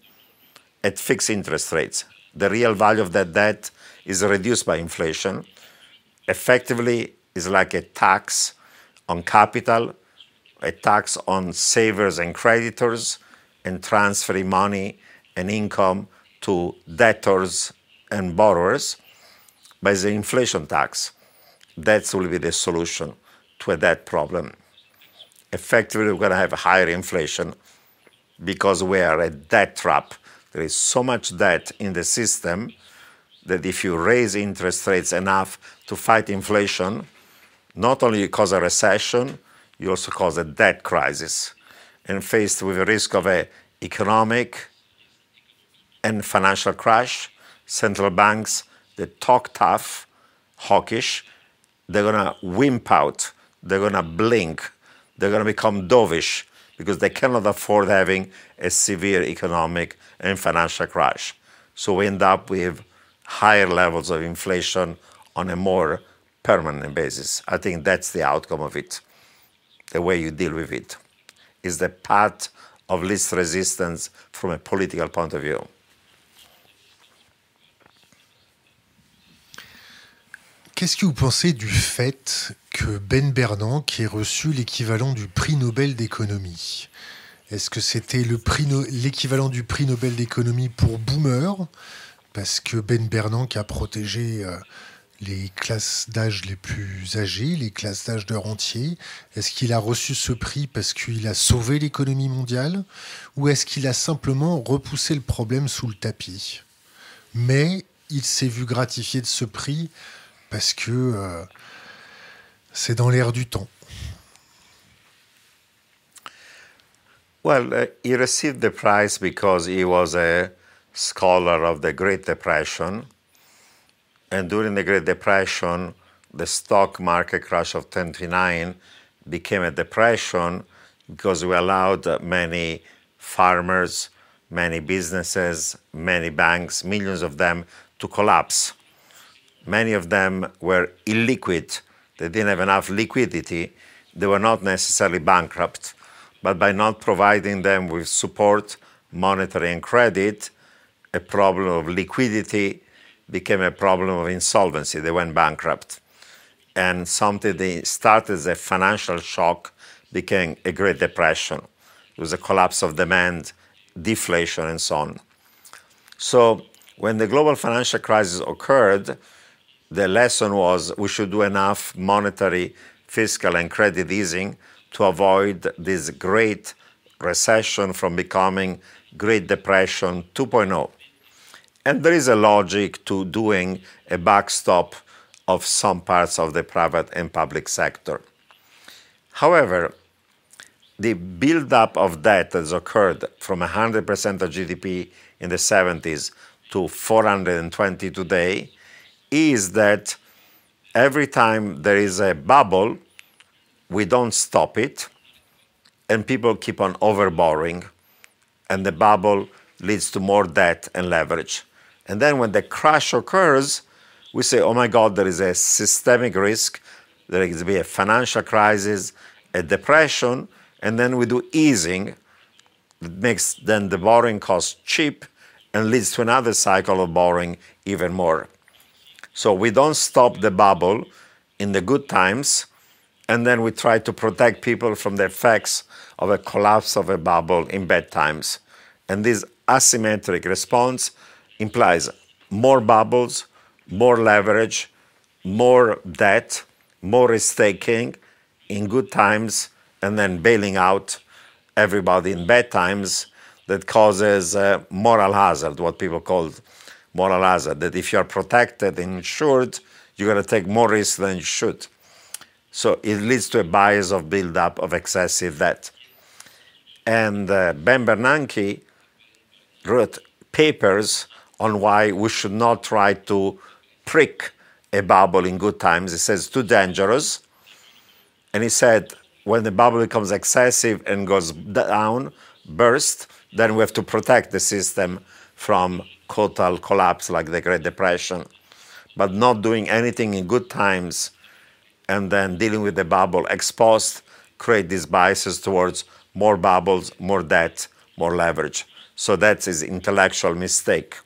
at fixed interest rates. The real value of that debt is reduced by inflation. Effectively, is like a tax on capital, a tax on savers and creditors, and transferring money and income to debtors and borrowers by the inflation tax. That will be the solution to a debt problem. Effectively, we're going to have higher inflation because we are a debt trap. There is so much debt in the system that if you raise interest rates enough to fight inflation, not only you cause a recession, you also cause a debt crisis. And faced with the risk of an economic and financial crash, central banks that talk tough, hawkish, they're going to wimp out, they're going to blink, they're going to become dovish because they cannot afford having a severe economic and financial crash. So we end up with higher levels of inflation on a more permanent basis. I think that's the outcome of it. The way you deal with it is the path of least resistance from a political point of view. Qu'est-ce que vous pensez du fait que Ben Bernanke ait reçu l'équivalent du prix Nobel d'économie. Est-ce que c'était l'équivalent du prix Nobel d'économie pour Boomer? Parce que Ben Bernanke a protégé euh, les classes d'âge les plus âgées, les classes d'âge de rentier Est-ce qu'il a reçu ce prix parce qu'il a sauvé l'économie mondiale? Ou est-ce qu'il a simplement repoussé le problème sous le tapis? Mais il s'est vu gratifié de ce prix parce que euh, c'est dans l'air du temps. Well, uh, he received the prize because he was a scholar of the Great Depression. And during the Great Depression, the stock market crash of 29 became a depression because we allowed many farmers, many businesses, many banks, millions of them to collapse. Many of them were illiquid. They didn't have enough liquidity. They were not necessarily bankrupt but by not providing them with support, monetary and credit, a problem of liquidity became a problem of insolvency. They went bankrupt. And something they started as a financial shock became a Great Depression. It was a collapse of demand, deflation, and so on. So when the global financial crisis occurred, the lesson was we should do enough monetary, fiscal, and credit easing to avoid this great recession from becoming Great Depression 2.0. And there is a logic to doing a backstop of some parts of the private and public sector. However, the buildup of debt has occurred from 100% of GDP in the 70s to 420 today is that every time there is a bubble, we don't stop it, and people keep on overborrowing, and the bubble leads to more debt and leverage. And then when the crash occurs, we say, oh my God, there is a systemic risk, there is to be a financial crisis, a depression, and then we do easing that makes then the borrowing cost cheap and leads to another cycle of borrowing even more. So we don't stop the bubble in the good times and then we try to protect people from the effects of a collapse of a bubble in bad times. And this asymmetric response implies more bubbles, more leverage, more debt, more risk taking in good times, and then bailing out everybody in bad times that causes uh, moral hazard, what people call moral hazard, that if you're protected and insured, you're going to take more risk than you should. So it leads to a bias of buildup of excessive debt. And uh, Ben Bernanke wrote papers on why we should not try to prick a bubble in good times. He says it's too dangerous. And he said when the bubble becomes excessive and goes down, burst, then we have to protect the system from total collapse like the Great Depression. But not doing anything in good times and then dealing with the bubble exposed create these biases towards more bubbles, more debt, more leverage. So that's his intellectual mistake.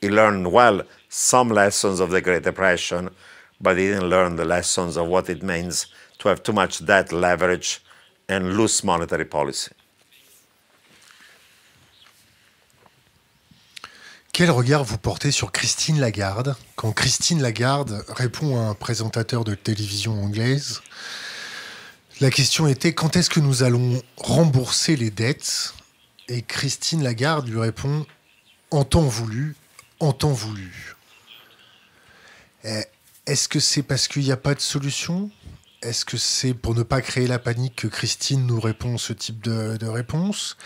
He learned well some lessons of the Great Depression, but he didn't learn the lessons of what it means to have too much debt, leverage, and loose monetary policy. Quel regard vous portez sur Christine Lagarde quand Christine Lagarde répond à un présentateur de télévision anglaise La question était quand est-ce que nous allons rembourser les dettes? Et Christine Lagarde lui répond en temps voulu, en temps voulu. Eh, est-ce que c'est parce qu'il n'y a pas de solution? Est-ce que c'est pour ne pas créer la panique que Christine nous répond ce type de, de réponse?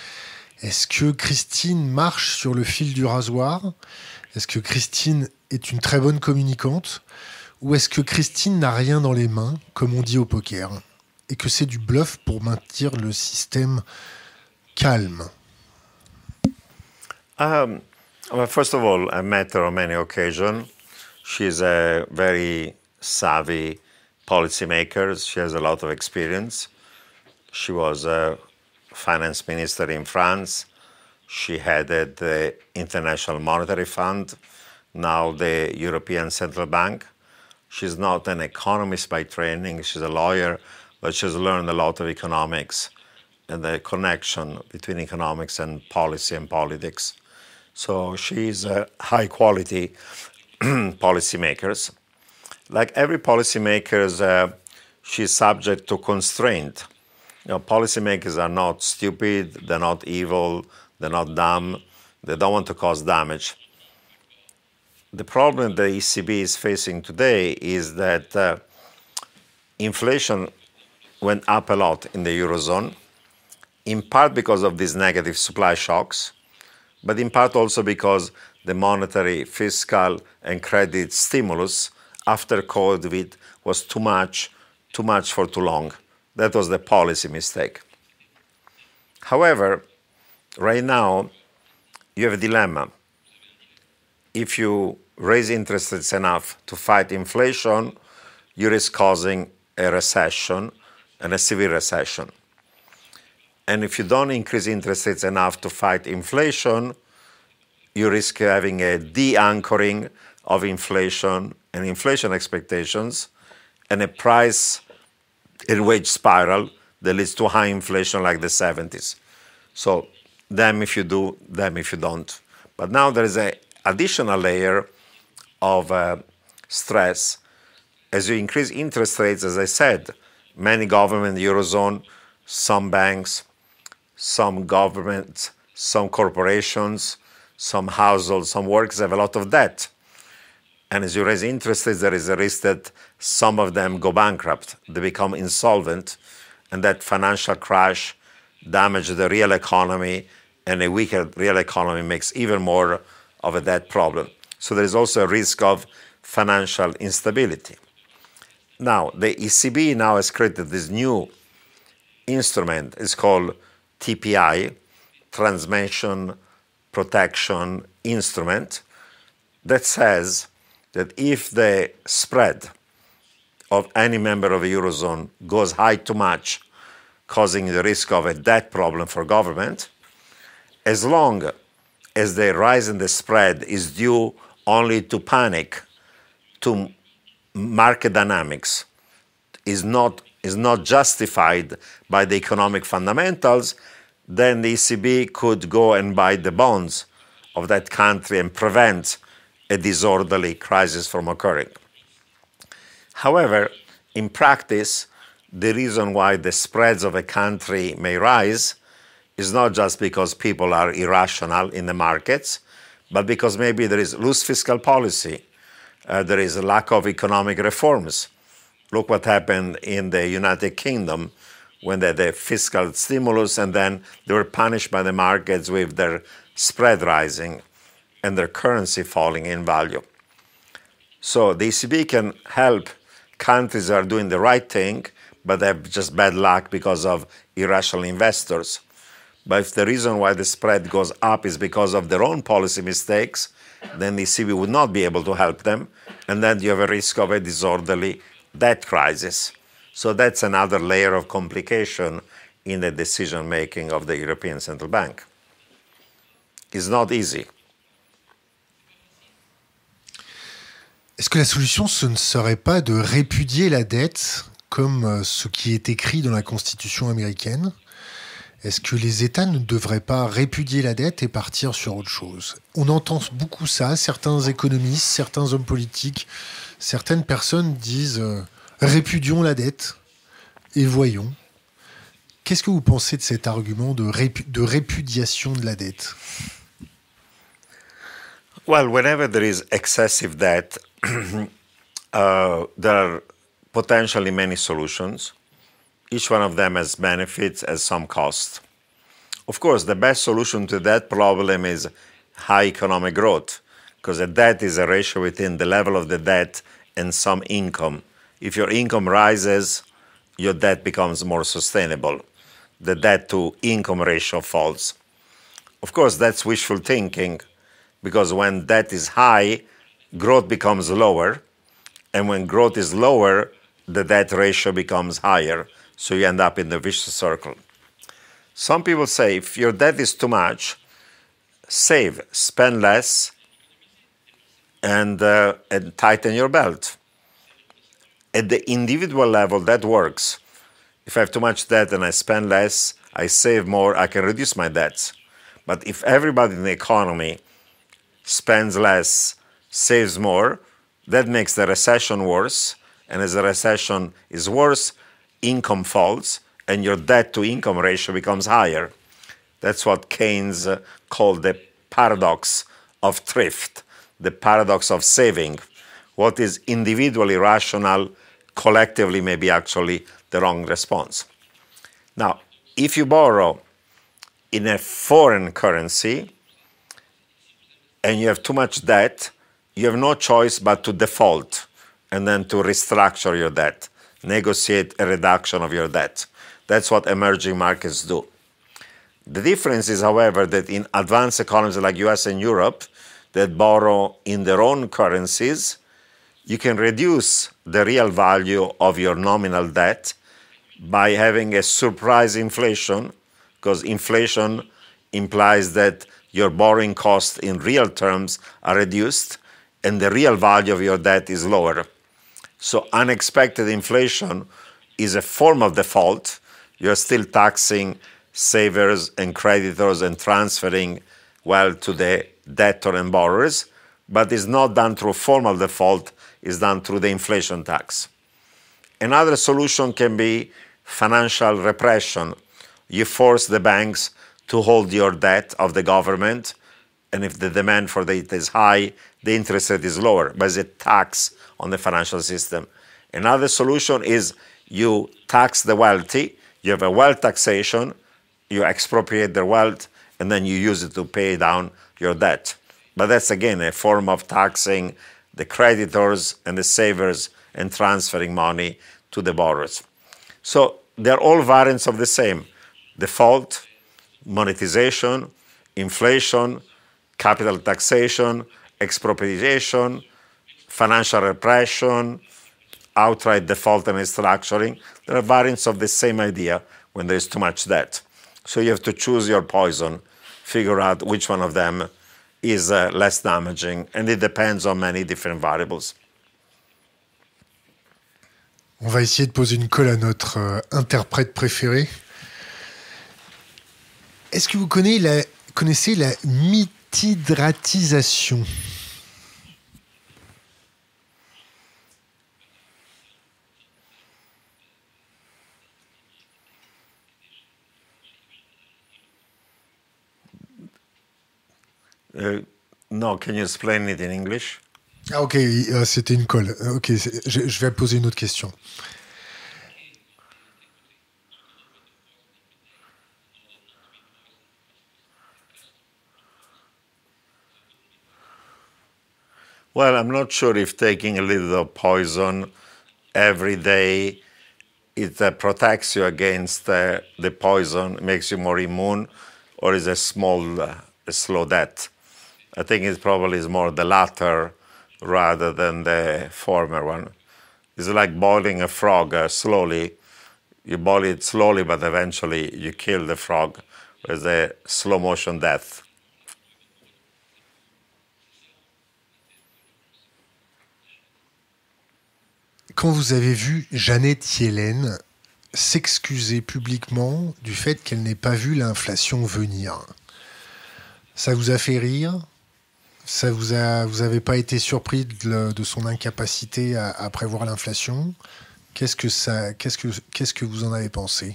Est-ce que Christine marche sur le fil du rasoir? Est-ce que Christine est une très bonne communicante? Ou est-ce que Christine n'a rien dans les mains, comme on dit au poker Et que c'est du bluff pour maintenir le système calme? Um, well, First of all, I met her on many occasions. She's a very savvy policymaker. She has a lot of experience. She was finance minister in France. She headed the International Monetary Fund, now the European Central Bank. She's not an economist by training, she's a lawyer, but she's learned a lot of economics and the connection between economics and policy and politics. So she's a high quality policymaker. Like every policymaker, uh, she's subject to constraint you know, policymakers are not stupid, they're not evil, they're not dumb, they don't want to cause damage. the problem the ECB is facing today is that uh, inflation went up a lot in the Eurozone, in part because of these negative supply shocks, but in part also because the monetary, fiscal, and credit stimulus after COVID was too much, too much for too long. That was the policy mistake. However, right now, you have a dilemma. If you raise interest rates enough to fight inflation, you risk causing a recession and a severe recession. And if you don't increase interest rates enough to fight inflation, you risk having a de anchoring of inflation and inflation expectations and a price and wage spiral that leads to high inflation like the 70s. So, them if you do, them if you don't. But now there is an additional layer of uh, stress. As you increase interest rates, as I said, many governments Eurozone, some banks, some governments, some corporations, some households, some workers have a lot of debt. And as you raise interest rates, there is a risk that some of them go bankrupt, they become insolvent, and that financial crash damages the real economy, and a weaker real economy makes even more of a debt problem. So there is also a risk of financial instability. Now, the ECB now has created this new instrument. It's called TPI, Transmission Protection Instrument, that says that if the spread of any member of the Eurozone goes high too much, causing the risk of a debt problem for government, as long as the rise in the spread is due only to panic, to market dynamics, is not, is not justified by the economic fundamentals, then the ECB could go and buy the bonds of that country and prevent a disorderly crisis from occurring. However, in practice, the reason why the spreads of a country may rise is not just because people are irrational in the markets, but because maybe there is loose fiscal policy, uh, there is a lack of economic reforms. Look what happened in the United Kingdom when they had the fiscal stimulus and then they were punished by the markets with their spread rising and their currency falling in value. So the ECB can help countries are doing the right thing, but they have just bad luck because of irrational investors. But if the reason why the spread goes up is because of their own policy mistakes, then the ECB would not be able to help them, and then you have a risk of a disorderly debt crisis. So that's another layer of complication in the decision making of the European Central Bank. It's not easy. Est-ce que la solution, ce ne serait pas de répudier la dette comme euh, ce qui est écrit dans la Constitution américaine? Est-ce que les États ne devraient pas répudier la dette et partir sur autre chose? On entend beaucoup ça, certains économistes, certains hommes politiques, certaines personnes disent euh, répudions la dette et voyons. Qu'est-ce que vous pensez de cet argument de, répu de répudiation de la dette? Well, whenever there is excessive uh, there are potentially many solutions. Each one of them has benefits, has some cost. Of course, the best solution to that problem is high economic growth, because the debt is a ratio within the level of the debt and some income. If your income rises, your debt becomes more sustainable. The debt to income ratio falls. Of course, that's wishful thinking because when debt is high, growth becomes lower. And when growth is lower, the debt ratio becomes higher. So you end up in the vicious circle. Some people say if your debt is too much, save, spend less, and, uh, and tighten your belt. At the individual level, that works. If I have too much debt and I spend less, I save more, I can reduce my debts. But if everybody in the economy spends less, saves more, that makes the recession worse. And as the recession is worse, income falls and your debt to income ratio becomes higher. That's what Keynes uh, called the paradox of thrift. the paradox of saving. What is individually rational, collectively may be actually the wrong response. Now, if you borrow in a foreign currency and you have too much debt, you have no choice but to default and then to restructure your debt, negotiate a reduction of your debt. That's what emerging markets do. The difference is, however, that in advanced economies like US and Europe that borrow in their own currencies, you can reduce the real value of your nominal debt by having a surprise inflation, because inflation implies that your borrowing costs in real terms are reduced and the real value of your debt is lower. So unexpected inflation is a form of default. You're still taxing savers and creditors and transferring wealth to the debtor and borrowers, but it's not done through formal default, it's done through the inflation tax. Another solution can be financial repression. You force the banks to hold your debt of the government, and if the demand for it is high, the interest rate is lower, but it's a tax on the financial system. Another solution is you tax the wealthy, you have a wealth taxation, you expropriate their wealth, and then you use it to pay down your debt. But that's again a form of taxing the creditors and the savers and transferring money to the borrowers. So they're all variants of the same default, monetization, inflation, capital taxation, expropriation, financial repression, outright default and restructuring. There are variants of the same idea when there's too much debt. So you have to choose your poison, figure out which one of them is uh, less damaging, and it depends on many different variables. On va essayer de poser une colle à notre euh, interprète préféré. Est-ce que vous connaissez la, connaissez la mitidratisation Uh, no, can you explain it in English? Ah ok, euh, c'était une colle. Euh, ok, je vais poser une autre question. Well, I'm not sure if taking a little poison every day it uh, protects you against uh, the poison, makes you more immune, or is a small, uh, a slow death. I think it probably is more the latter rather than the former one. It's like boiling a frog uh, slowly. You boil it slowly, but eventually you kill the frog with a slow motion death. Quand vous avez vu Jeannette Yellen s'excuser publiquement du fait qu'elle n'ait pas vu l'inflation venir, ça vous a fait rire? Ça vous a, vous avez pas été surpris de, son incapacité à, à prévoir l'inflation? Qu'est-ce que ça, qu'est-ce que, qu'est-ce que vous en avez pensé?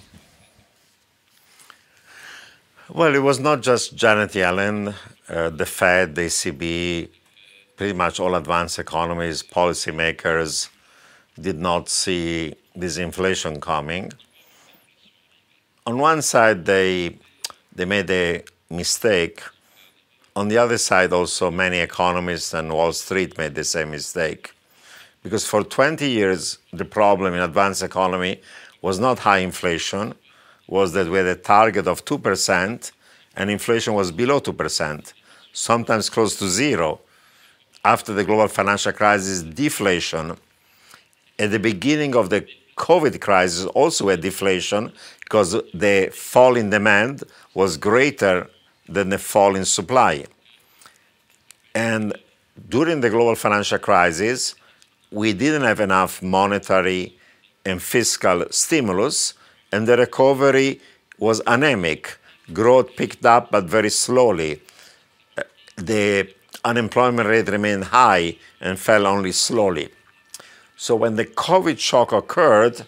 Well, it was not just Janet Yellen, uh, the Fed, the ECB, pretty much all advanced economies, policymakers did not see this inflation coming. On one side, they they made a mistake on the other side, also, many economists and Wall Street made the same mistake. Because for 20 years, the problem in advanced economy was not high inflation, was that we had a target of 2% and inflation was below 2%, sometimes close to zero. After the global financial crisis, deflation. At the beginning of the COVID crisis, also a deflation because the fall in demand was greater than the fall in supply. And during the global financial crisis, we didn't have enough monetary and fiscal stimulus, and the recovery was anemic. Growth picked up, but very slowly. The unemployment rate remained high and fell only slowly. So when the COVID shock occurred,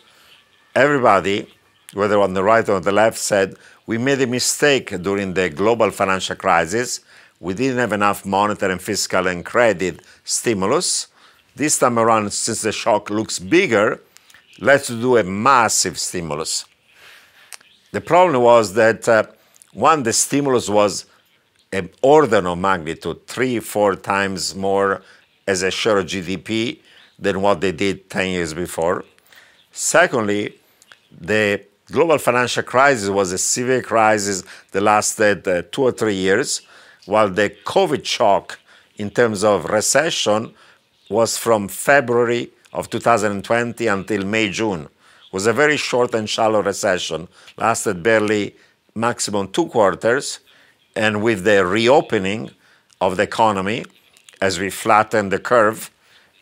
everybody, whether on the right or on the left, said we made a mistake during the global financial crisis. we didn't have enough monetary and fiscal and credit stimulus. This time around, since the shock looks bigger, let's do a massive stimulus. The problem was that uh, one, the stimulus was an order of magnitude, three, four times more as a share of GDP than what they did 10 years before. Secondly, the global financial crisis was a severe crisis that lasted uh, two or three years, while the COVID shock in terms of recession was from February of 2020 until May, June. It was a very short and shallow recession, lasted barely maximum two quarters, and with the reopening of the economy, as we flattened the curve,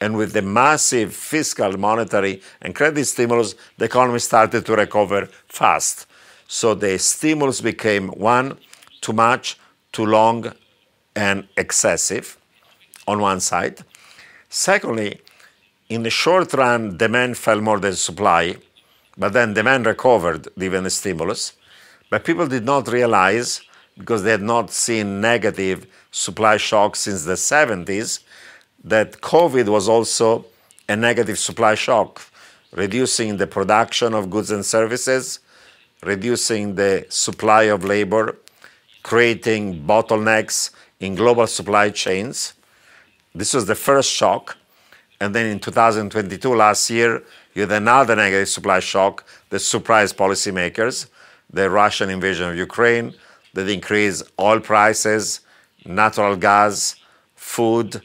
and with the massive fiscal, monetary, and credit stimulus, the economy started to recover fast. So the stimulus became one, too much, too long, and excessive on one side. Secondly, in the short run, demand fell more than supply, but then demand recovered given the stimulus. But people did not realize, because they had not seen negative supply shocks since the 70s, that COVID was also a negative supply shock, reducing the production of goods and services, reducing the supply of labor, creating bottlenecks in global supply chains. This was the first shock. And then in 2022, last year, you had another negative supply shock that surprised policymakers the Russian invasion of Ukraine, that increased oil prices, natural gas, food,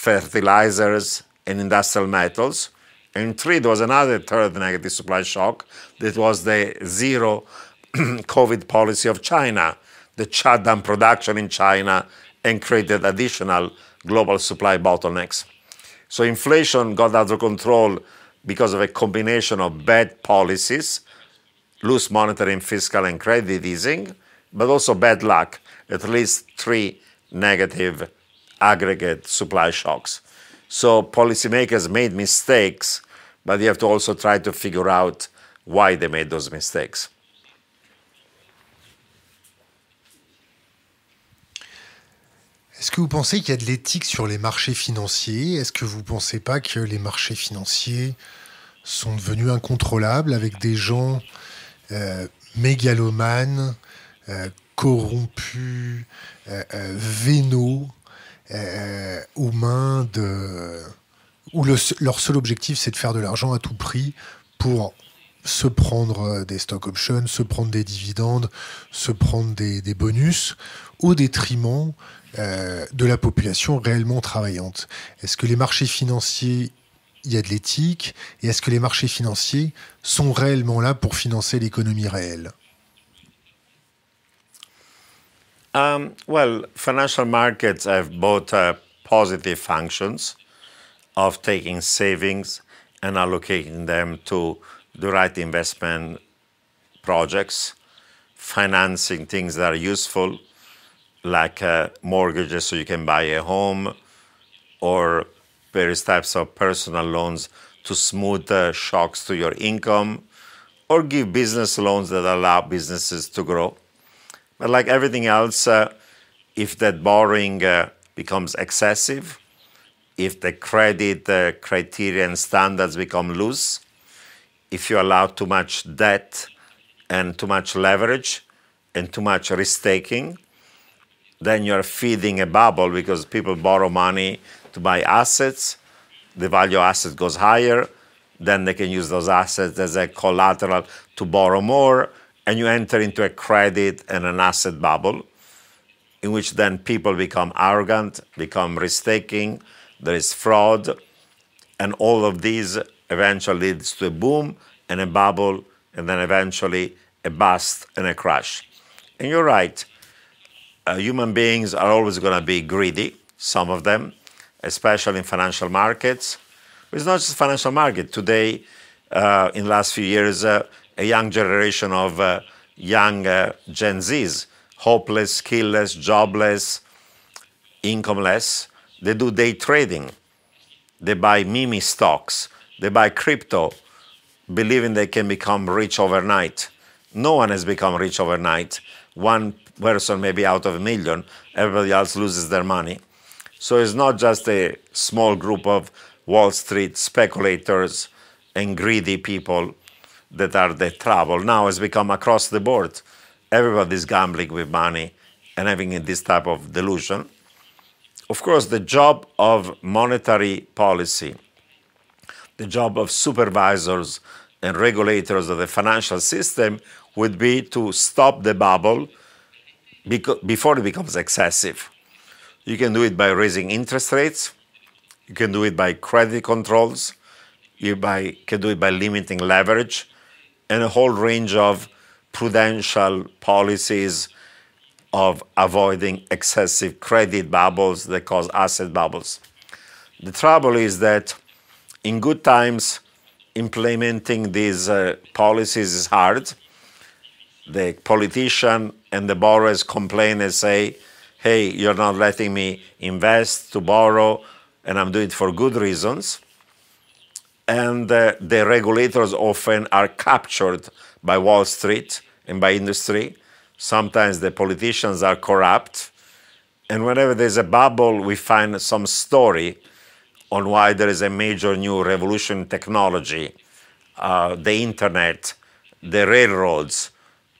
fertilizers, and industrial metals. And three, there was another third negative supply shock that was the zero COVID policy of China that shut down production in China and created additional global supply bottlenecks. So inflation got out of control because of a combination of bad policies, loose monetary and fiscal and credit easing, but also bad luck, at least three negative aggregate supply shocks. So policymakers made mistakes, but you have to also try to figure out why they made those mistakes. Est-ce que vous pensez qu'il y a de l'éthique sur les marchés financiers? Est-ce que vous ne pensez pas que les marchés financiers sont devenus incontrôlables avec des gens euh, mégalomanes, euh, corrompus, euh, euh vénaux, euh, aux mains de... où le, leur seul objectif c'est de faire de l'argent à tout prix pour se prendre des stock options, se prendre des dividendes, se prendre des, des bonus, au détriment euh, de la population réellement travaillante. Est-ce que les marchés financiers, il y a de l'éthique? Et est-ce que les marchés financiers sont réellement là pour financer l'économie réelle? Um, Well, financial markets have both uh, positive functions of taking savings and allocating them to the right investment projects, financing things that are useful like uh, mortgages so you can buy a home or various types of personal loans to smooth uh, shocks to your income or give business loans that allow businesses to grow. But like everything else, uh, if that borrowing uh, becomes excessive, if the credit uh, criteria and standards become loose, if you allow too much debt and too much leverage and too much risk taking, then you're feeding a bubble because people borrow money to buy assets. The value of assets goes higher. Then they can use those assets as a collateral to borrow more. And you enter into a credit and an asset bubble in which then people become arrogant, become risk taking, there is fraud. And all of these eventually leads to a boom and a bubble, and then eventually a bust and a crash. And you're right uh, human beings are always going to be greedy, some of them, especially in financial markets. But It's not just financial market. Today, uh, in the last few years, uh, a young generation of uh, young uh, Gen Zs, hopeless, skillless, jobless, incomeless, they do day trading. They buy meme stocks. They buy crypto, believing they can become rich overnight. No one has become rich overnight. One person maybe out of a million, everybody else loses their money. So it's not just a small group of Wall Street speculators and greedy people that are the trouble. Now it's become across the board. Everybody's gambling with money and having this type of delusion. Of course, the job of monetary policy, the job of supervisors and regulators of the financial system would be to stop the bubble before it becomes excessive. You can do it by raising interest rates. You can do it by credit controls. You by, can do it by limiting leverage and a whole range of prudential policies of avoiding excessive credit bubbles that cause asset bubbles. The trouble is that in good times, implementing these uh, policies is hard. The politician and the borrowers complain and say, hey, you're not letting me invest to borrow, and I'm doing it for good reasons. And uh, the regulators often are captured by Wall Street and by industry. Sometimes the politicians are corrupt. And whenever there's a bubble, we find some story on why there is a major new revolution in technology, uh, the internet, the railroads,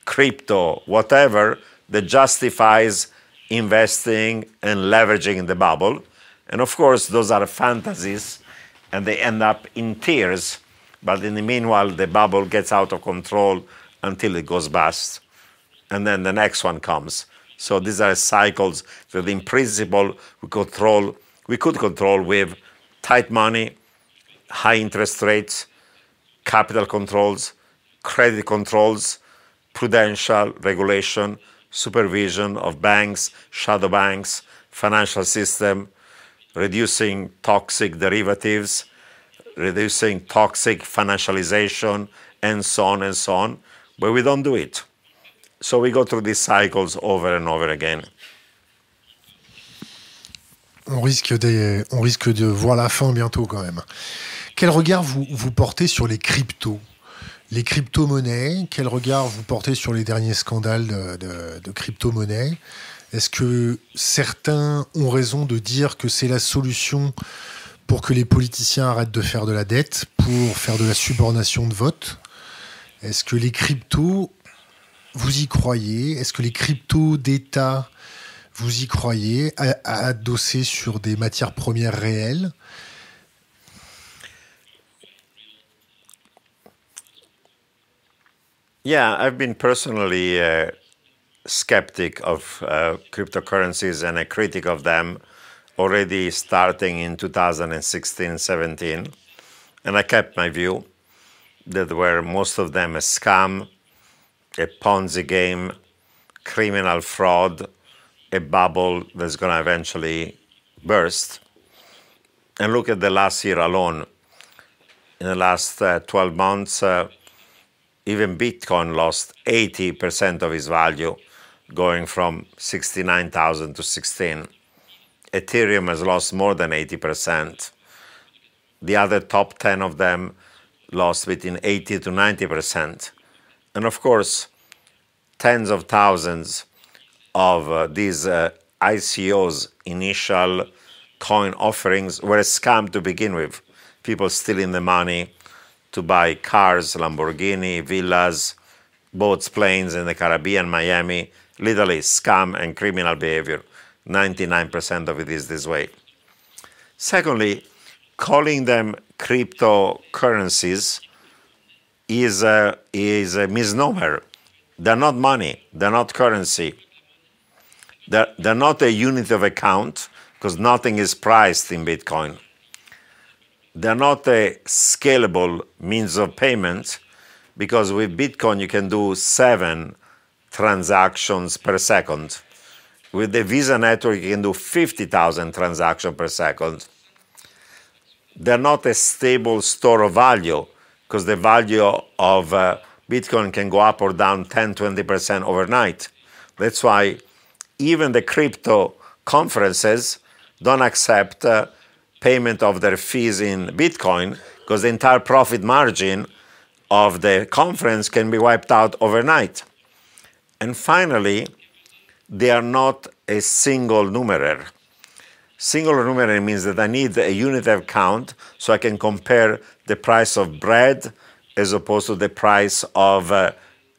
crypto, whatever, that justifies investing and leveraging in the bubble. And of course, those are fantasies and they end up in tears. But in the meanwhile, the bubble gets out of control until it goes bust. And then the next one comes. So these are cycles that in principle we control we could control with tight money, high interest rates, capital controls, credit controls, prudential regulation, supervision of banks, shadow banks, financial system, reducing toxic derivatives, reducing toxic financialization, and so on and so on. But we don't do it. So we go through these cycles over and over again. On risque, on risque de voir la fin bientôt quand même. Quel regard vous, portez sur les cryptos? Les crypto-monnaies, quel regard vous portez sur les derniers scandales de, de, crypto-monnaies? Est-ce que certains ont raison de dire que c'est la solution pour que les politiciens arrêtent de faire de la dette, pour faire de la subordination de vote? Est-ce que les cryptos, vous y croyez? Est-ce que les cryptos d'État, vous y croyez, adossés sur des matières premières réelles? Yeah, I've been personally uh, skeptic of uh, cryptocurrencies and a critic of them already starting in 2016 17. And I kept my view that were most of them a scam, a Ponzi game, criminal fraud, a bubble that's going to eventually burst. And look at the last year alone. In the last uh, 12 months, uh, even Bitcoin lost 80% of its value, going from 69,000 to 16. Ethereum has lost more than 80%. The other top 10 of them lost between 80 to 90%. And of course, tens of thousands of uh, these uh, ICOs, initial coin offerings, were a scam to begin with. People stealing the money, to buy cars, Lamborghini, villas, boats, planes in the Caribbean, Miami, literally scam and criminal behavior. 99% of it is this way. Secondly, calling them cryptocurrencies is a, is a misnomer. They're not money, they're not currency. They're, they're not a unit of account because nothing is priced in Bitcoin they're not a scalable means of payment because with Bitcoin you can do seven transactions per second. With the Visa network, you can do 50,000 transactions per second. They're not a stable store of value because the value of uh, Bitcoin can go up or down 10, 20% overnight. That's why even the crypto conferences don't accept uh, payment of their fees in Bitcoin because the entire profit margin of the conference can be wiped out overnight. And finally, they are not a single numeraire. Single numeraire means that I need a unit of count so I can compare the price of bread as opposed to the price of, uh,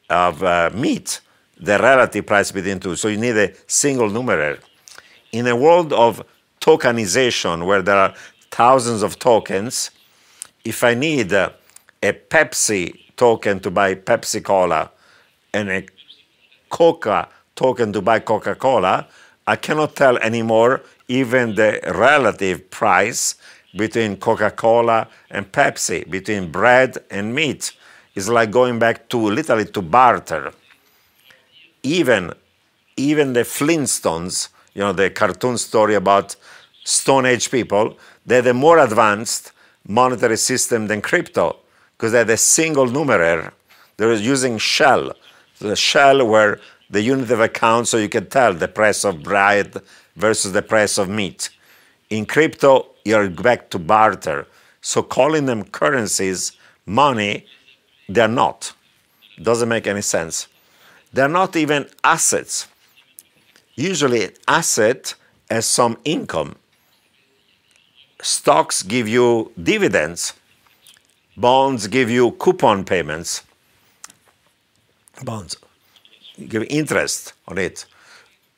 of uh, meat, the relative price between two. So you need a single numeraire. In a world of tokenization where there are thousands of tokens, if I need a Pepsi token to buy Pepsi Cola and a Coca token to buy Coca Cola, I cannot tell anymore even the relative price between Coca Cola and Pepsi, between bread and meat. It's like going back to literally to barter. Even, even the Flintstones, you know, the cartoon story about Stone Age people, they had a more advanced monetary system than crypto because they had a single numeraire. They were using shell. The shell were the unit of account so you can tell the price of bread versus the price of meat. In crypto, you're back to barter. So calling them currencies, money, they're not. Doesn't make any sense. They're not even assets. Usually, an asset has some income. Stocks give you dividends. Bonds give you coupon payments. Bonds give interest on it.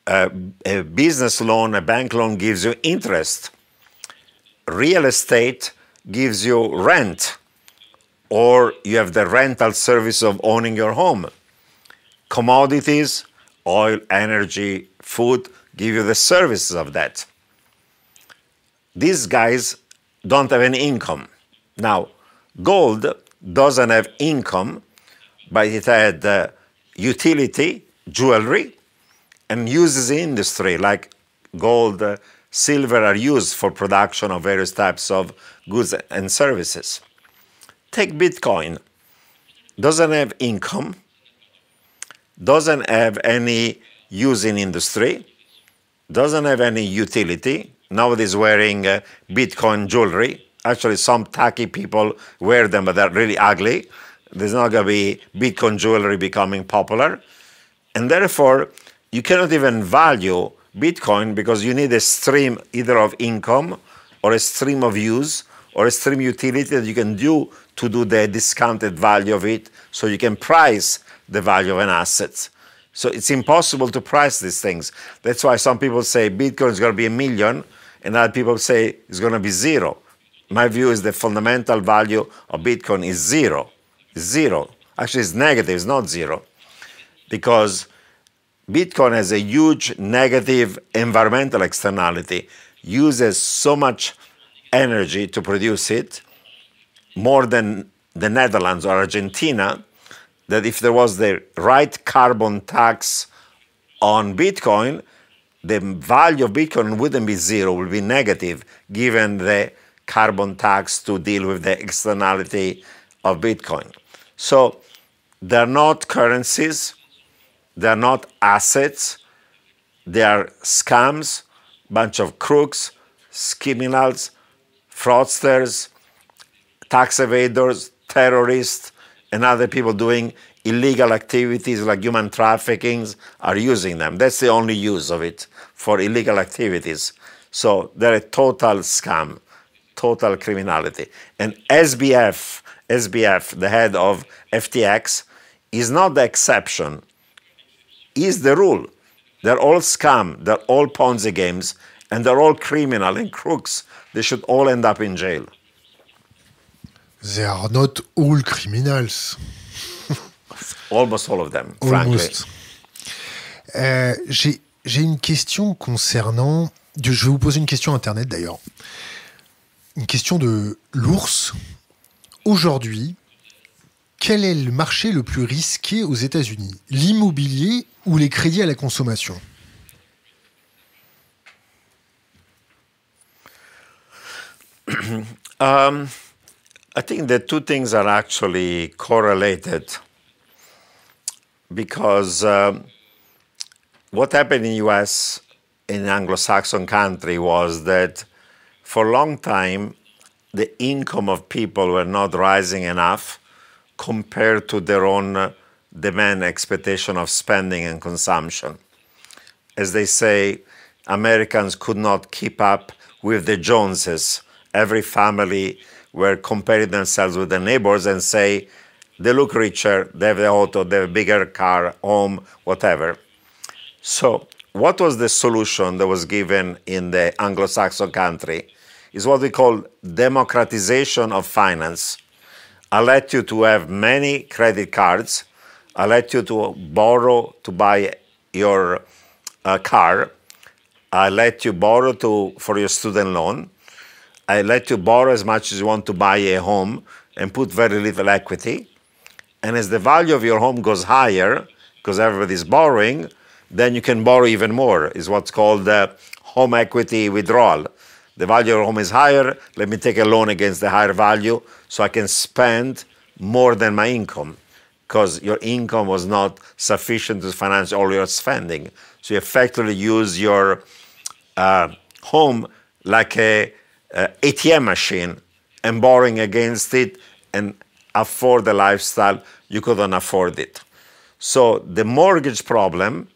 Uh, a business loan, a bank loan gives you interest. Real estate gives you rent, or you have the rental service of owning your home. Commodities, oil, energy, food give you the services of that. These guys don't have any income. Now, gold doesn't have income, but it had uh, utility, jewelry, and uses industry like gold, uh, silver are used for production of various types of goods and services. Take Bitcoin. Doesn't have income, doesn't have any use in industry, doesn't have any utility. Nobody's wearing uh, Bitcoin jewelry. Actually, some tacky people wear them, but they're really ugly. There's not going to be Bitcoin jewelry becoming popular. And therefore, you cannot even value Bitcoin because you need a stream either of income or a stream of use or a stream utility that you can do to do the discounted value of it so you can price the value of an asset. So it's impossible to price these things. That's why some people say Bitcoin is going to be a million and other people say it's going to be zero. My view is the fundamental value of Bitcoin is zero. Zero. Actually, it's negative, it's not zero. Because Bitcoin has a huge negative environmental externality, uses so much energy to produce it, more than the Netherlands or Argentina, that if there was the right carbon tax on Bitcoin, the value of Bitcoin wouldn't be zero, it would be negative, given the carbon tax to deal with the externality of Bitcoin. So they're not currencies, they're not assets, they are scams, bunch of crooks, criminals, fraudsters, tax evaders, terrorists, and other people doing illegal activities like human trafficking are using them. That's the only use of it for illegal activities. So they're a total scam, total criminality. And SBF, SBF, the head of FTX, is not the exception, is the rule. They're all scam, they're all Ponzi games, and they're all criminal and crooks. They should all end up in jail. They are not all criminals. Almost all of them, frankly. Almost. Euh, J'ai j'ai une question concernant. Je vais vous poser une question Internet d'ailleurs. Une question de l'ours. Aujourd'hui, quel est le marché le plus risqué aux États-Unis? L'immobilier ou les crédits à la consommation? Um, I think the two things are actually correlated because um, what happened in US in Anglo-Saxon country was that for a long time the income of people were not rising enough compared to their own uh, demand expectation of spending and consumption. as they say, Americans could not keep up with the Joneses. Every family were comparing themselves with their neighbors and say, they look richer, they have the auto, they have a bigger car, home, whatever. So, what was the solution that was given in the Anglo Saxon country? Is what we call democratization of finance. I let you to have many credit cards. I let you to borrow to buy your uh, car. I let you borrow to for your student loan. I let you borrow as much as you want to buy a home and put very little equity. And as the value of your home goes higher, because everybody's borrowing, then you can borrow even more. Is what's called uh, home equity withdrawal. The value of home is higher. Let me take a loan against the higher value so I can spend more than my income because your income was not sufficient to finance all your spending. So you effectively use your uh, home like a, a ATM machine and borrowing against it and afford the lifestyle you couldn't afford it. So the mortgage problem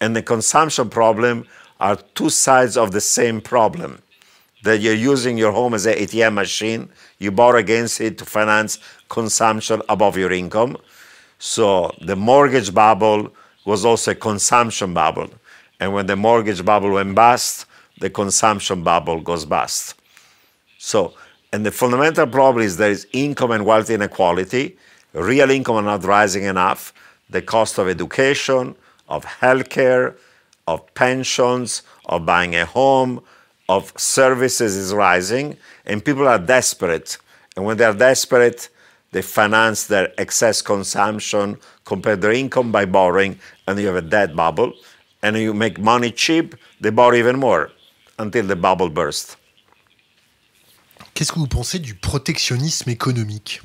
and the consumption problem are two sides of the same problem. That you're using your home as an ATM machine, you borrow against it to finance consumption above your income. So the mortgage bubble was also a consumption bubble. And when the mortgage bubble went bust, the consumption bubble goes bust. So, and the fundamental problem is there is income and wealth inequality real income are not rising enough, the cost of education, of healthcare, of pensions, of buying a home, of services is rising, and people are desperate. And when they're desperate, they finance their excess consumption compared their income by borrowing, and you have a debt bubble. And you make money cheap, they borrow even more until the bubble bursts. Qu'est-ce que vous pensez du protectionnisme économique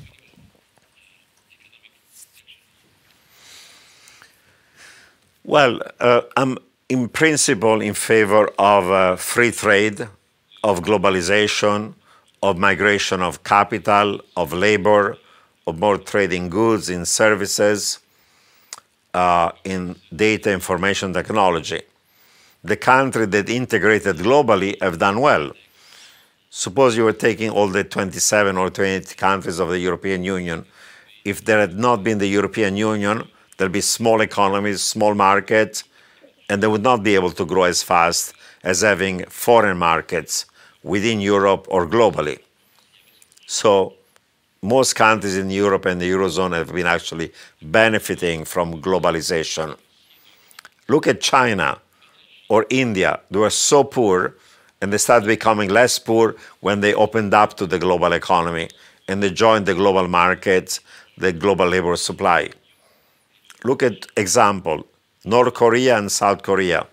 Well, uh, I'm in principle in favor of uh, free trade, of globalization, of migration of capital, of labor, of more trading goods in services, uh, in data information technology. The countries that integrated globally have done well. Suppose you were taking all the 27 or 28 countries of the European Union. If there had not been the European Union, there'd be small economies, small markets, and they would not be able to grow as fast as having foreign markets within Europe or globally. So most countries in Europe and the Eurozone have been actually benefiting from globalization. Look at China or India. They were so poor and they started becoming less poor when they opened up to the global economy and they joined the global markets, the global labor supply. Look at example, North Korea and South Korea.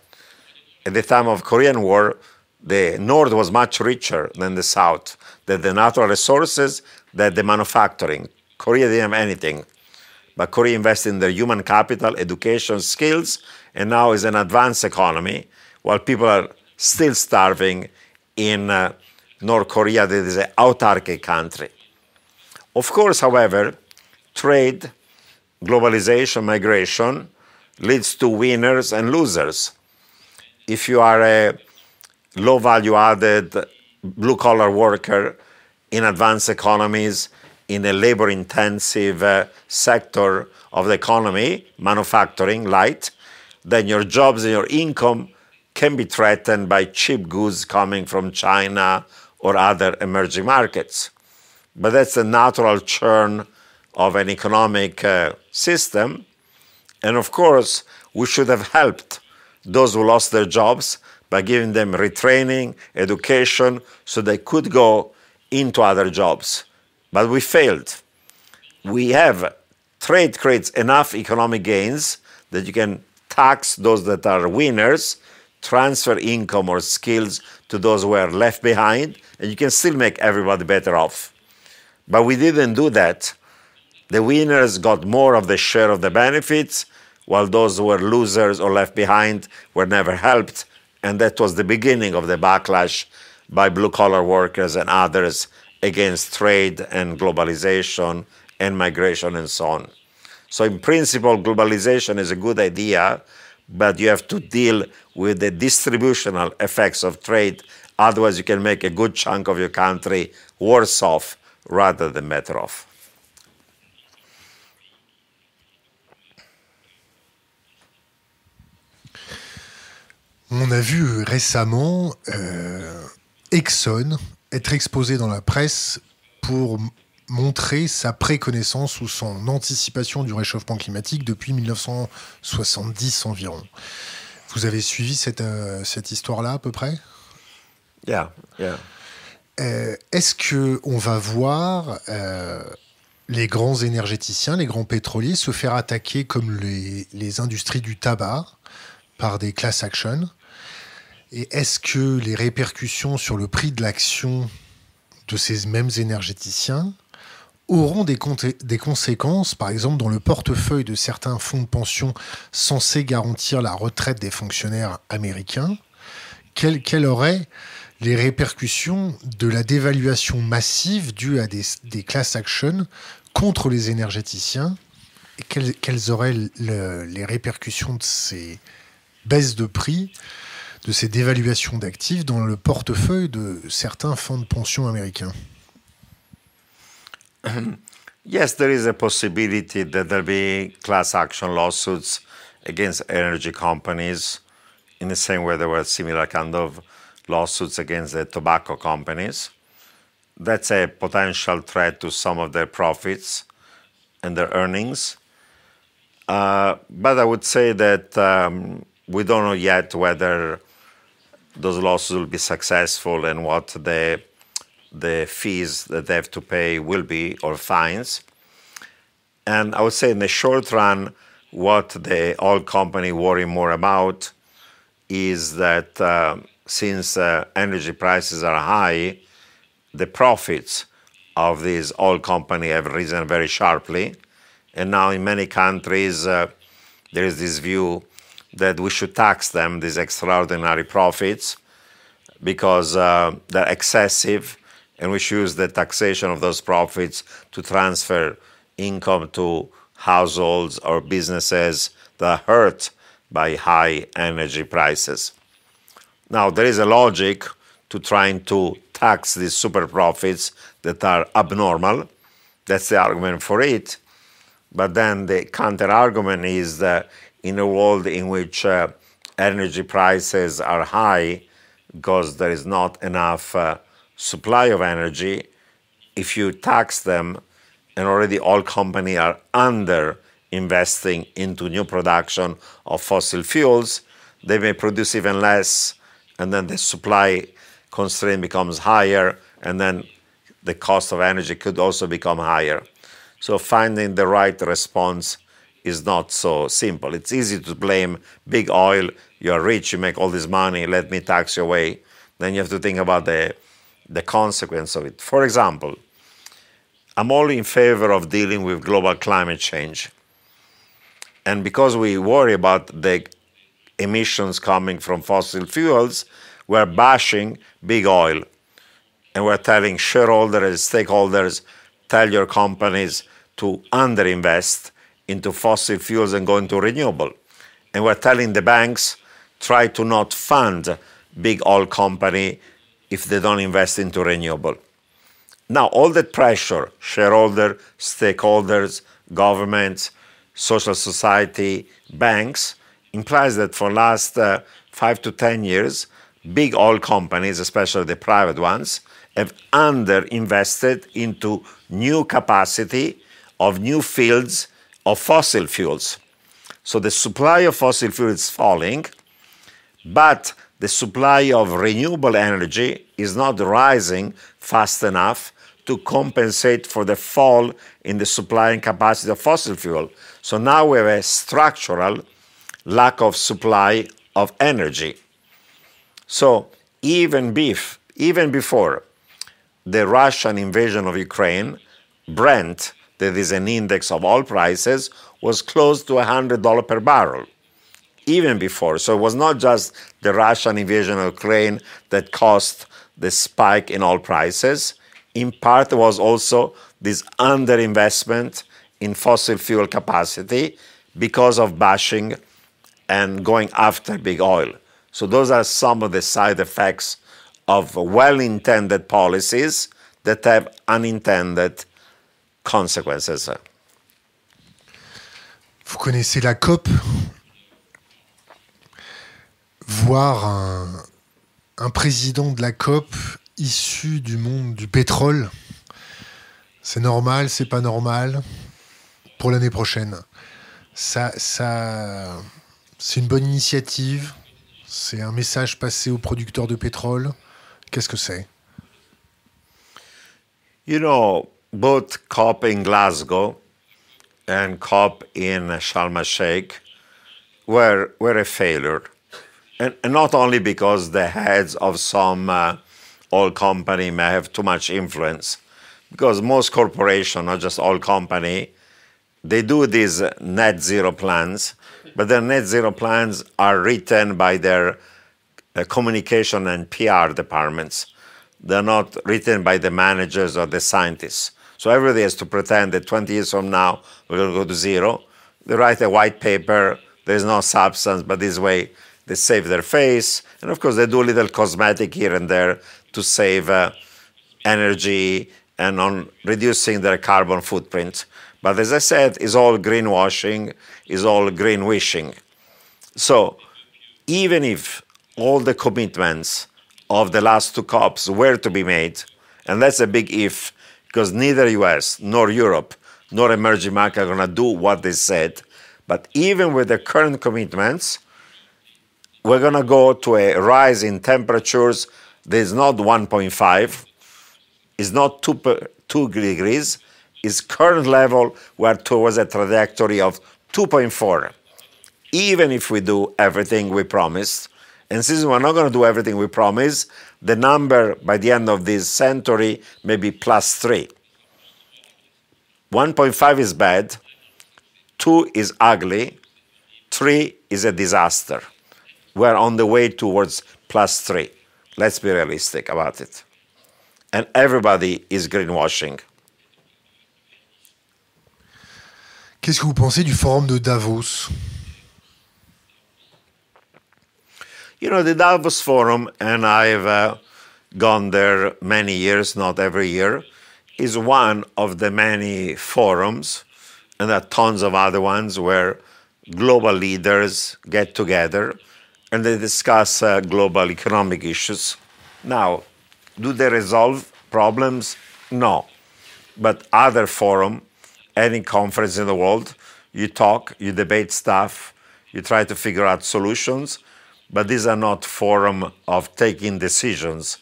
At the time of Korean War, the North was much richer than the South. That the natural resources, that the manufacturing. Korea didn't have anything. But Korea invested in their human capital, education, skills, and now is an advanced economy, while people are still starving in uh, North Korea, that is an autarkic country. Of course, however, trade globalization, migration leads to winners and losers. If you are a low value added blue collar worker in advanced economies, in a labor intensive uh, sector of the economy, manufacturing, light, then your jobs and your income can be threatened by cheap goods coming from China or other emerging markets. But that's the natural churn of an economic uh, system. And of course, we should have helped those who lost their jobs by giving them retraining, education, so they could go into other jobs. But we failed. We have trade creates enough economic gains that you can tax those that are winners, transfer income or skills to those who are left behind, and you can still make everybody better off. But we didn't do that the winners got more of the share of the benefits, while those who were losers or left behind were never helped. And that was the beginning of the backlash by blue collar workers and others against trade and globalization and migration and so on. So, in principle, globalization is a good idea, but you have to deal with the distributional effects of trade. Otherwise, you can make a good chunk of your country worse off rather than better off. On a vu récemment euh, Exxon être exposé dans la presse pour montrer sa préconnaissance ou son anticipation du réchauffement climatique depuis 1970 environ. Vous avez suivi cette, euh, cette histoire-là à peu près? Yeah, yeah. Euh, Est-ce que on va voir euh, les grands énergéticiens, les grands pétroliers se faire attaquer comme les, les industries du tabac par des class actions Et est-ce que les répercussions sur le prix de l'action de ces mêmes énergéticiens auront des, conséquences, par exemple, dans le portefeuille de certains fonds de pension censés garantir la retraite des fonctionnaires américains? Quelles quelle auraient les répercussions de la dévaluation massive due à des, class actions contre les énergéticiens? Et quelles, auraient le, les répercussions de ces baisses de prix, de ces dévaluations d'actifs dans le portefeuille de certains fonds de pension américains yes, there is a possibility that there'll be class action lawsuits against energy companies in the same way there were similar kind of lawsuits against the tobacco companies. That's a potential threat to some of their profits and their earnings. Uh, but I would say that um, we don't know yet whether those losses will be successful and what the the fees that they have to pay will be or fines. And I would say in the short run, what the oil company worry more about is that uh, since uh, energy prices are high, the profits of these oil company have risen very sharply. And now in many countries, uh, there is this view that we should tax them, these extraordinary profits, because uh, they're excessive and we should use the taxation of those profits to transfer income to households or businesses that are hurt by high energy prices. Now, there is a logic to trying to tax these super profits that are abnormal. That's the argument for it. But then the counter argument is that in a world in which uh, energy prices are high because there is not enough uh, supply of energy, if you tax them, and already all companies are under investing into new production of fossil fuels, they may produce even less, and then the supply constraint becomes higher, and then the cost of energy could also become higher. So finding the right response is not so simple. It's easy to blame big oil. You're rich, you make all this money, let me tax you away. Then you have to think about the the consequence of it. For example, I'm all in favor of dealing with global climate change. And because we worry about the emissions coming from fossil fuels, we're bashing big oil. And we're telling shareholders, stakeholders, tell your companies to underinvest into fossil fuels and go into renewable. And we're telling the banks, try to not fund big oil company if they don't invest into renewable. Now, all that pressure, shareholder, stakeholders, governments, social society, banks, implies that for last uh, five to 10 years, big oil companies, especially the private ones, have underinvested into new capacity of new fields of fossil fuels. So the supply of fossil fuels is falling, but the supply of renewable energy is not rising fast enough to compensate for the fall in the supply and capacity of fossil fuel. So now we have a structural lack of supply of energy. So even beef, even before the Russian invasion of Ukraine, Brent, that is an index of oil prices, was close to $100 per barrel even before. So it was not just the Russian invasion of Ukraine that caused the spike in oil prices. In part, it was also this underinvestment in fossil fuel capacity because of bashing and going after big oil. So those are some of the side effects of well-intended policies that have unintended consequences. Vous connaissez la COP? Voir un, un président de la COP issu du monde du pétrole, c'est normal, c'est pas normal pour l'année prochaine? Ça, ça, c'est une bonne initiative? C'est un message passé aux producteurs de pétrole? Qu'est-ce que c'est? You know, both COP in Glasgow and COP in Sharm el Sheikh were, were a failure. And, and not only because the heads of some uh, oil company may have too much influence, because most corporations, not just oil company, they do these net zero plans, but their net zero plans are written by their uh, communication and PR departments. They're not written by the managers or the scientists. So everybody has to pretend that 20 years from now we're going to go to zero. They write a white paper. There's no substance, but this way they save their face, and of course they do a little cosmetic here and there to save uh, energy and on reducing their carbon footprint. But as I said, it's all greenwashing, it's all green wishing. So even if all the commitments of the last two COPs were to be made, and that's a big if, because neither US nor Europe nor emerging markets are going to do what they said. But even with the current commitments, we're going to go to a rise in temperatures that is not 1.5, is not 2, per, 2 degrees, is current level, we're towards a trajectory of 2.4. Even if we do everything we promised, and since we're not going to do everything we promised, the number by the end of this century may be plus 3. 1.5 is bad, 2 is ugly, 3 is a disaster we're on the way towards plus three. Let's be realistic about it. And everybody is greenwashing. Qu'est-ce que vous pensez du forum de Davos You know, the Davos Forum, and I've uh, gone there many years, not every year, is one of the many forums, and there are tons of other ones where global leaders get together and they discuss uh, global economic issues. Now, do they resolve problems? No. But other forum, any conference in the world, you talk, you debate stuff, you try to figure out solutions, but these are not forum of taking decisions.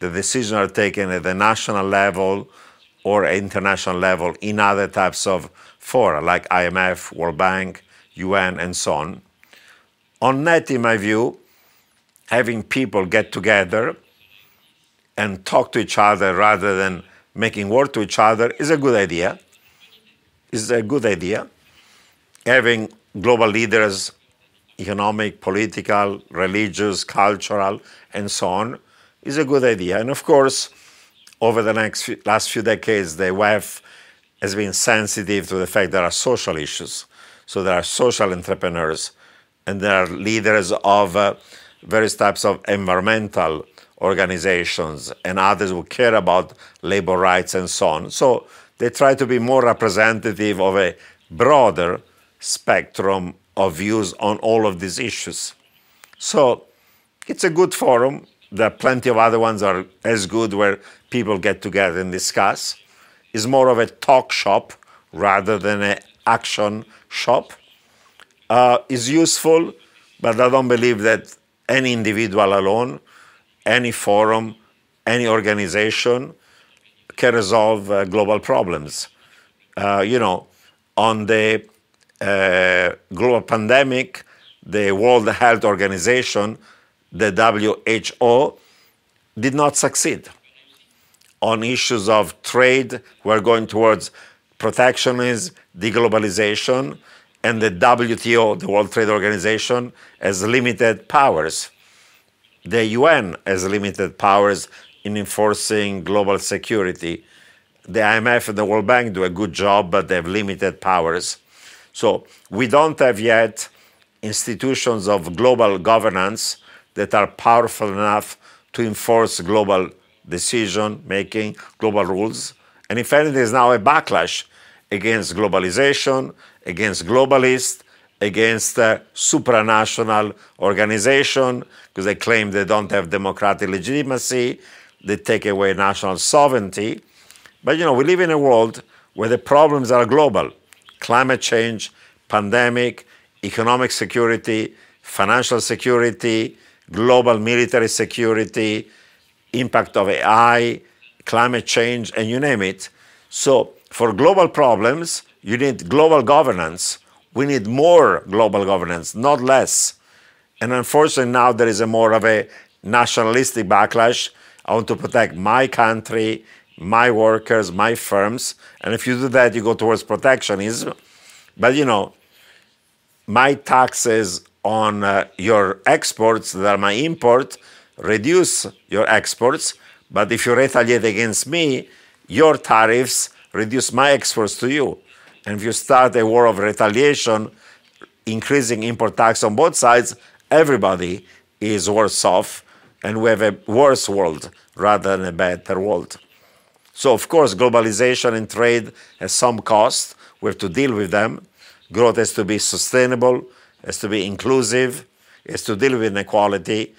The decisions are taken at the national level or international level in other types of fora like IMF, World Bank, UN, and so on. On net, in my view, having people get together and talk to each other rather than making war to each other is a good idea. Is a good idea. Having global leaders, economic, political, religious, cultural, and so on, is a good idea. And of course, over the next few, last few decades, the WEF has been sensitive to the fact there are social issues. So there are social entrepreneurs and there are leaders of uh, various types of environmental organizations and others who care about labor rights and so on. So they try to be more representative of a broader spectrum of views on all of these issues. So it's a good forum. There are plenty of other ones are as good where people get together and discuss. It's more of a talk shop rather than an action shop uh, useful, but I don't believe that any individual alone, any forum, any organization can resolve uh, global problems. Uh, you know, on the uh, global pandemic, the World Health Organization, the WHO, did not succeed. On issues of trade, we're going towards protectionism, deglobalization, and the WTO, the World Trade Organization, has limited powers. The UN has limited powers in enforcing global security. The IMF and the World Bank do a good job, but they have limited powers. So we don't have yet institutions of global governance that are powerful enough to enforce global decision making, global rules. And in fact, there's now a backlash against globalization, against globalists, against uh, supranational organization because they claim they don't have democratic legitimacy, they take away national sovereignty. But you know, we live in a world where the problems are global. Climate change, pandemic, economic security, financial security, global military security, impact of AI, climate change, and you name it. So, for global problems, you need global governance. We need more global governance, not less. And unfortunately, now there is a more of a nationalistic backlash. I want to protect my country, my workers, my firms. And if you do that, you go towards protectionism. But you know, my taxes on uh, your exports that are my import reduce your exports. But if you retaliate against me, your tariffs reduce my exports to you. And if you start a war of retaliation, increasing import tax on both sides, everybody is worse off, and we have a worse world rather than a better world. So, of course, globalization and trade has some cost. We have to deal with them. Growth has to be sustainable, has to be inclusive, has to deal with inequality,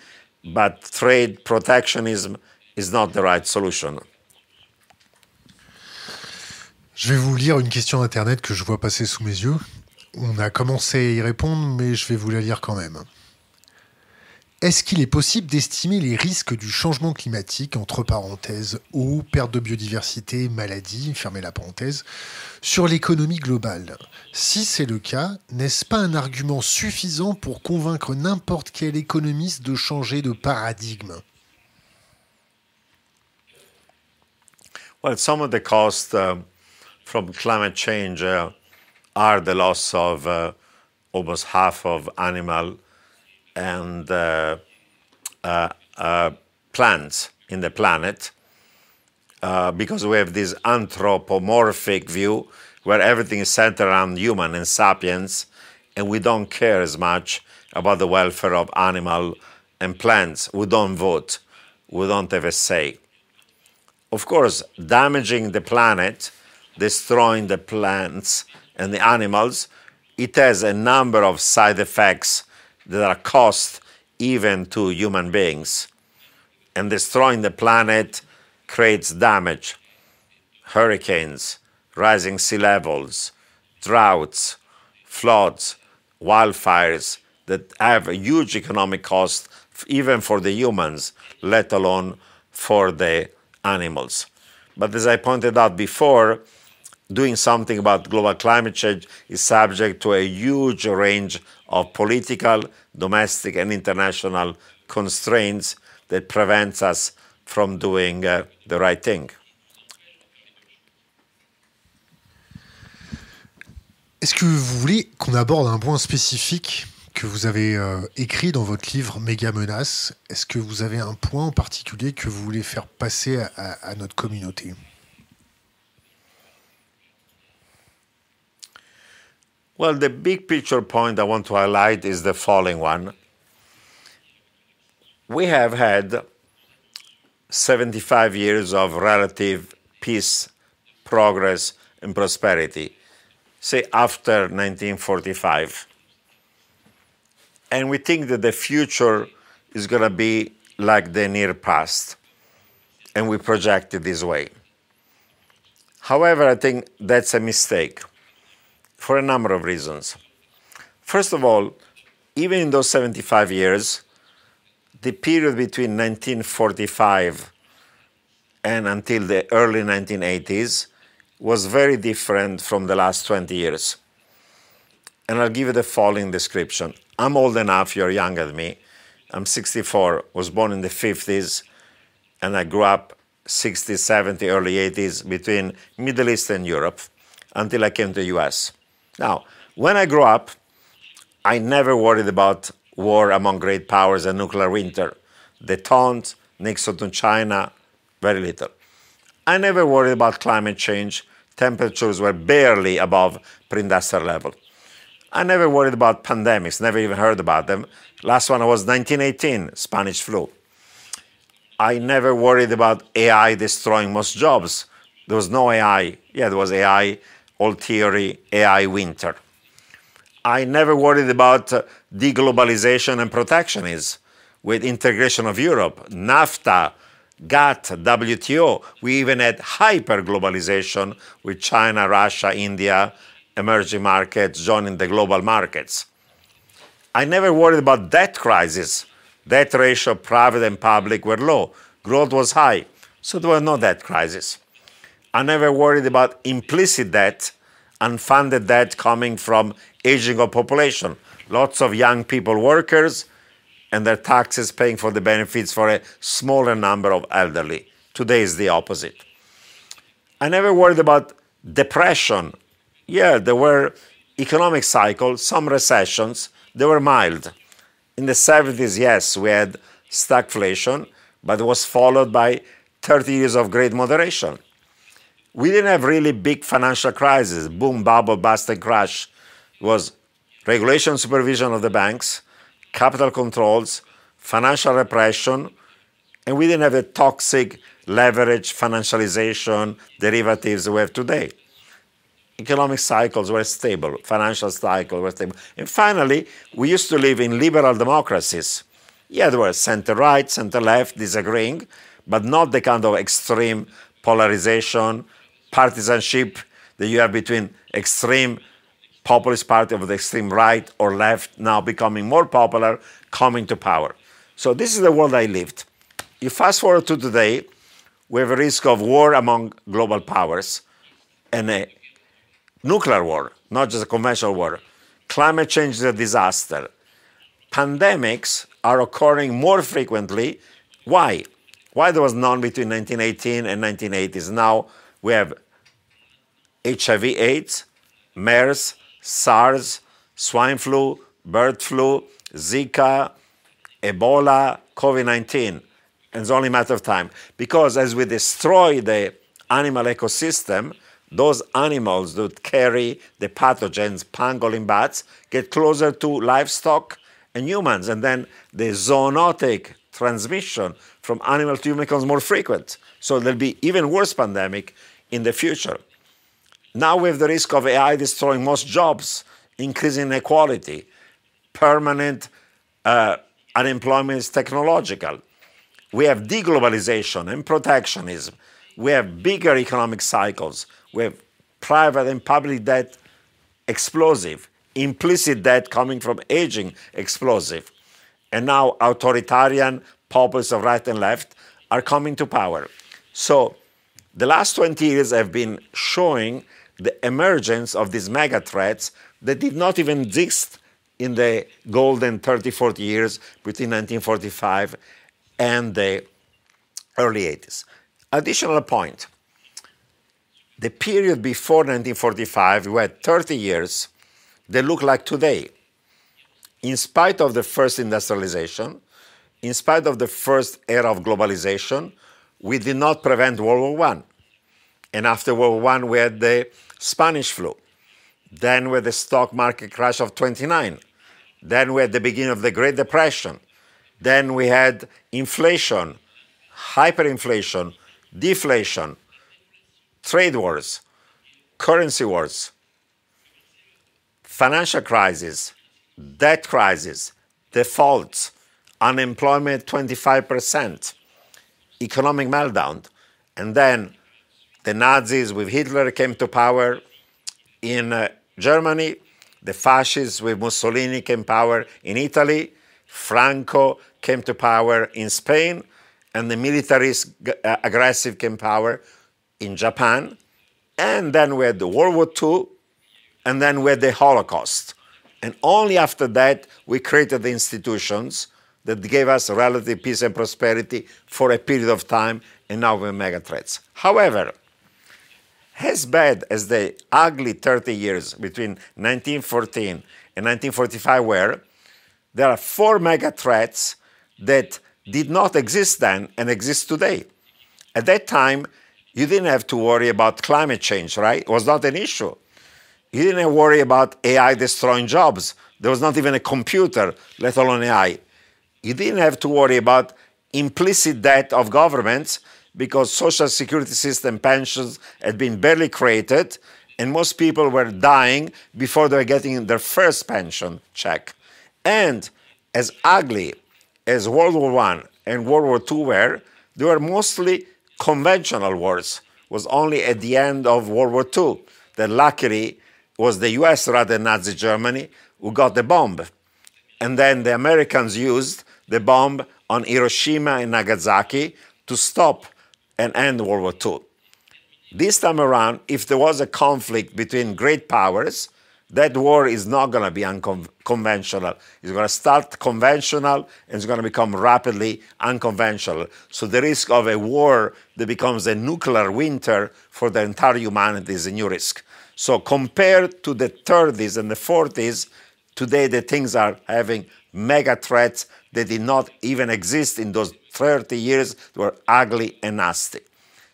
but trade protectionism is not the right solution. Je vais vous lire une question Internet que je vois passer sous mes yeux. On a commencé à y répondre, mais je vais vous la lire quand même. Est-ce qu'il est possible d'estimer les risques du changement climatique, entre parenthèses, eau, perte de biodiversité, maladie, fermez la parenthèse, sur l'économie globale? Si c'est le cas, n'est-ce pas un argument suffisant pour convaincre n'importe quel économiste de changer de paradigme? Well, some of the costs uh, from climate change uh, are the loss of uh, almost half of animal and uh, uh, uh, plants in the planet because we have this anthropomorphic view where everything is centered around human and sapiens, and we don't care as much about the welfare of animal and plants. We don't vote. We don't have a say. Of course, damaging the planet, destroying the plants and the animals, it has a number of side effects that are cost even to human beings. And destroying the planet creates damage. Hurricanes, rising sea levels, droughts, floods, wildfires that have a huge economic cost even for the humans, let alone for the animals. But as I pointed out before, doing something about global climate change is subject to a huge range of political, domestic, and international constraints that prevents us from doing uh, the right thing. Est-ce que vous voulez qu'on aborde un point spécifique que vous avez euh, écrit dans votre livre Méga Menace? Est-ce que vous avez un point en particulier que vous voulez faire passer à, à notre communauté? Well, the big picture point I want to highlight is the following one. We have had 75 years of relative peace, progress, and prosperity, say after 1945. And we think that the future is going to be like the near past, and we project it this way. However, I think that's a mistake for a number of reasons. First of all, even in those 75 years, the period between 1945 and until the early 1980s was very different from the last 20 years. And I'll give you the following description. I'm old enough, you're younger than me. I'm 64, was born in the 50s, and I grew up 60s, 70s, early 80s between Middle East and Europe until I came to the US. Now, when I grew up, I never worried about war among great powers and nuclear winter. the Detente, Nixon to China, very little. I never worried about climate change. Temperatures were barely above pre industrial level. I never worried about pandemics, never even heard about them. Last one was 1918, Spanish flu. I never worried about AI destroying most jobs. There was no AI. Yeah, there was AI, old theory, AI winter. I never worried about uh, deglobalization and protectionism with integration of Europe, NAFTA, GATT, WTO. We even had hyper-globalization with China, Russia, India, emerging markets joining the global markets. I never worried about debt crisis. Debt ratio, private and public, were low. Growth was high, so there was no debt crisis. I never worried about implicit debt, unfunded debt coming from aging of population. Lots of young people, workers, and their taxes paying for the benefits for a smaller number of elderly. Today is the opposite. I never worried about depression. Yeah, there were economic cycles, some recessions, they were mild. In the 70s, yes, we had stagflation, but it was followed by 30 years of great moderation. We didn't have really big financial crises, boom, bubble, bust, and crash. It was regulation supervision of the banks, capital controls, financial repression, and we didn't have the toxic leverage, financialization, derivatives we have today. Economic cycles were stable, financial cycles were stable. And finally, we used to live in liberal democracies. Yeah, there were center right, center left disagreeing, but not the kind of extreme polarization, partisanship that you have between extreme populist party of the extreme right or left now becoming more popular, coming to power. So this is the world I lived. You fast forward to today, we have a risk of war among global powers and a nuclear war, not just a conventional war. Climate change is a disaster. Pandemics are occurring more frequently. Why? Why there was none between 1918 and 1980s? Now we have HIV AIDS, MERS, SARS, swine flu, bird flu, Zika, Ebola, COVID 19. And it's only a matter of time. Because as we destroy the animal ecosystem, those animals that carry the pathogens, pangolin bats, get closer to livestock and humans. And then the zoonotic transmission from animal to human becomes more frequent. So there'll be even worse pandemic in the future. Now we have the risk of AI destroying most jobs, increasing inequality, permanent uh, unemployment is technological. We have deglobalization and protectionism. We have bigger economic cycles. We have private and public debt explosive, implicit debt coming from aging explosive. And now authoritarian populists of right and left are coming to power. So the last 20 years have been showing the emergence of these mega threats that did not even exist in the golden 30, 40 years between 1945 and the early 80s. Additional point the period before 1945, we had 30 years that look like today. In spite of the first industrialization, in spite of the first era of globalization, we did not prevent World War I. And after World War I, we had the Spanish flu. Then with the stock market crash of 29. Then we had the beginning of the Great Depression. Then we had inflation, hyperinflation, deflation, trade wars, currency wars, financial crisis, debt crisis, defaults, unemployment 25%, economic meltdown. And then the Nazis with Hitler came to power in uh, Germany. The fascists with Mussolini came to power in Italy. Franco came to power in Spain. And the militarist uh, aggressive came to power in Japan. And then we had the World War II. And then we had the Holocaust. And only after that, we created the institutions that gave us relative peace and prosperity for a period of time. And now we're mega threats. However, as bad as the ugly 30 years between 1914 and 1945 were, there are four mega threats that did not exist then and exist today. At that time, you didn't have to worry about climate change, right? It was not an issue. You didn't worry about AI destroying jobs. There was not even a computer, let alone AI. You didn't have to worry about implicit debt of governments because social security system pensions had been barely created and most people were dying before they were getting their first pension check. And as ugly as World War I and World War II were, they were mostly conventional wars. It was only at the end of World War II that luckily was the US rather than Nazi Germany who got the bomb. And then the Americans used the bomb on Hiroshima and Nagasaki to stop and end World War II. This time around, if there was a conflict between great powers, that war is not going to be unconventional. It's going to start conventional and it's going to become rapidly unconventional. So the risk of a war that becomes a nuclear winter for the entire humanity is a new risk. So compared to the 30s and the 40s, today the things are having mega threats that did not even exist in those 30 years. Were ugly and nasty.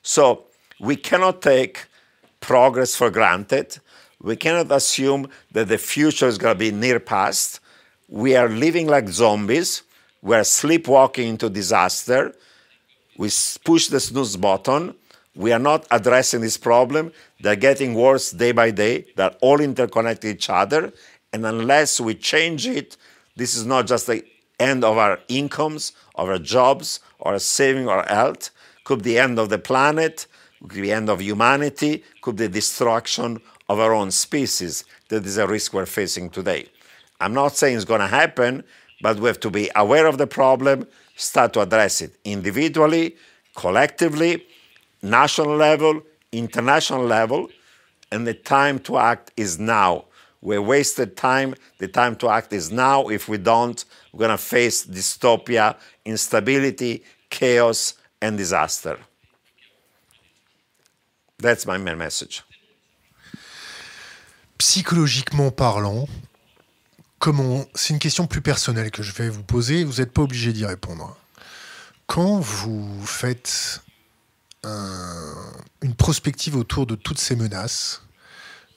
So we cannot take progress for granted. We cannot assume that the future is going to be near past. We are living like zombies. We are sleepwalking into disaster. We push the snooze button. We are not addressing this problem. They're getting worse day by day. They're all interconnected each other. And unless we change it, this is not just the end of our incomes, of our jobs, or saving our health. Could be the end of the planet, could be the end of humanity, could be the destruction of our own species. That is a risk we're facing today. I'm not saying it's going to happen, but we have to be aware of the problem, start to address it individually, collectively, national level, international level, and the time to act is now. We're wasted time. The time to act is now. If we don't, we're going to face dystopia, instability, chaos, and disaster. That's my main message. Psychologiquement parlant, comment c'est une question plus personnelle que je vais vous poser, vous n'êtes pas obligé d'y répondre. Quand vous faites un, une prospective autour de toutes ces menaces,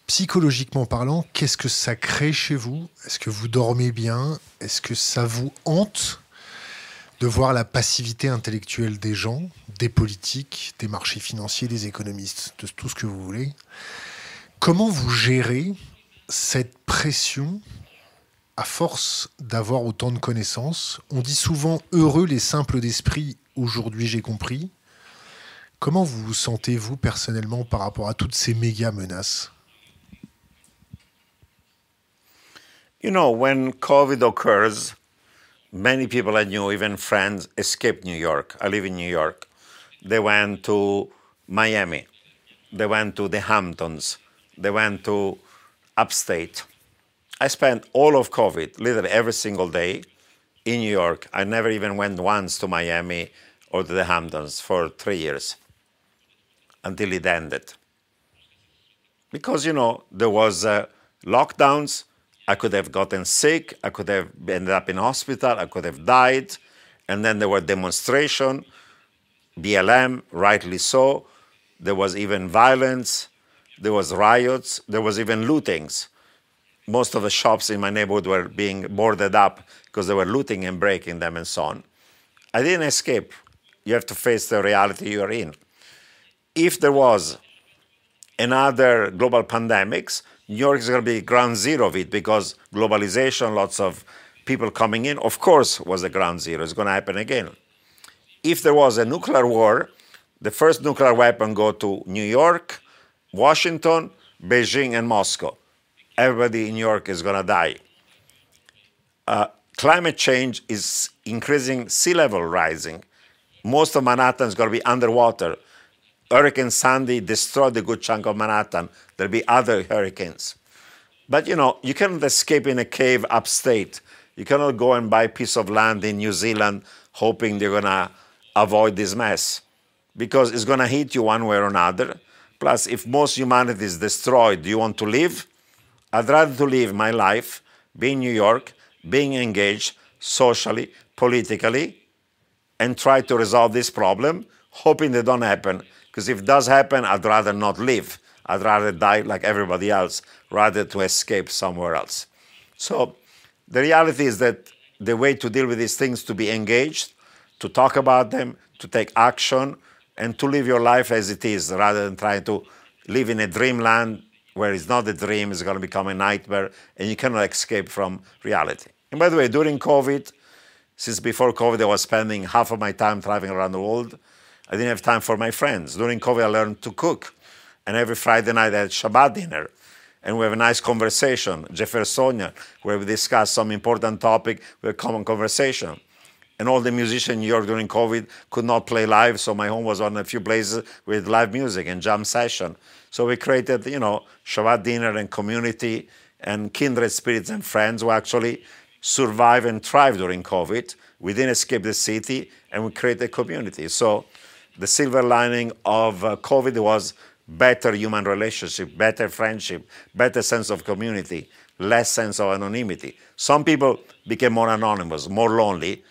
psychologiquement parlant, qu'est-ce que ça crée chez vous? Est-ce que vous dormez bien? Est-ce que ça vous hante de voir la passivité intellectuelle des gens, des politiques, des marchés financiers, des économistes, de tout ce que vous voulez? Comment vous gérez cette pression à force d'avoir autant de connaissances? On dit souvent heureux les simples d'esprit, aujourd'hui j'ai compris. Comment vous vous sentez, vous, personnellement, par rapport à toutes ces méga menaces? You know, when COVID occurs, many people I knew, even friends, escaped New York. I live in New York. They went to Miami. They went to the Hamptons. They went to upstate. I spent all of COVID, literally every single day, in New York. I never even went once to Miami or to the Hamptons for three years until it ended. Because, you know, there was uh, lockdowns. I could have gotten sick. I could have ended up in hospital. I could have died. And then there were demonstration, BLM, rightly so. There was even violence there was riots, there was even lootings. Most of the shops in my neighborhood were being boarded up because they were looting and breaking them and so on. I didn't escape. You have to face the reality you're in. If there was another global pandemics, New York is going to be ground zero of it because globalization, lots of people coming in, of course, was the ground zero. It's going to happen again. If there was a nuclear war, the first nuclear weapon go to New York, Washington, Beijing, and Moscow. Everybody in New York is going to die. Uh, climate change is increasing sea level rising. Most of Manhattan is going to be underwater. Hurricane Sandy destroyed a good chunk of Manhattan. There'll be other hurricanes. But you know, you cannot escape in a cave upstate. You cannot go and buy a piece of land in New Zealand hoping they're going to avoid this mess because it's going to hit you one way or another. Plus, if most humanity is destroyed, do you want to live? I'd rather to live my life, be in New York, being engaged socially, politically, and try to resolve this problem, hoping they don't happen. Because if it does happen, I'd rather not live. I'd rather die like everybody else rather to escape somewhere else. So the reality is that the way to deal with these things to be engaged, to talk about them, to take action, and to live your life as it is rather than trying to live in a dreamland where it's not a dream, it's going to become a nightmare, and you cannot escape from reality. And by the way, during COVID, since before COVID, I was spending half of my time traveling around the world. I didn't have time for my friends. During COVID, I learned to cook. And every Friday night, I had Shabbat dinner. And we have a nice conversation, Jeffersonian, where we discuss some important topic with a common conversation. And all the musicians in New York during COVID could not play live, so my home was of the few places with live music and jam session. So we created, you know, Shabbat dinner and community and kindred spirits and friends who actually survive and thrive during COVID. We didn't escape the city and we created a community. So the silver lining of uh, COVID was better human relationship, better friendship, better sense of community, less sense of anonymity. Some people became more anonymous, more lonely.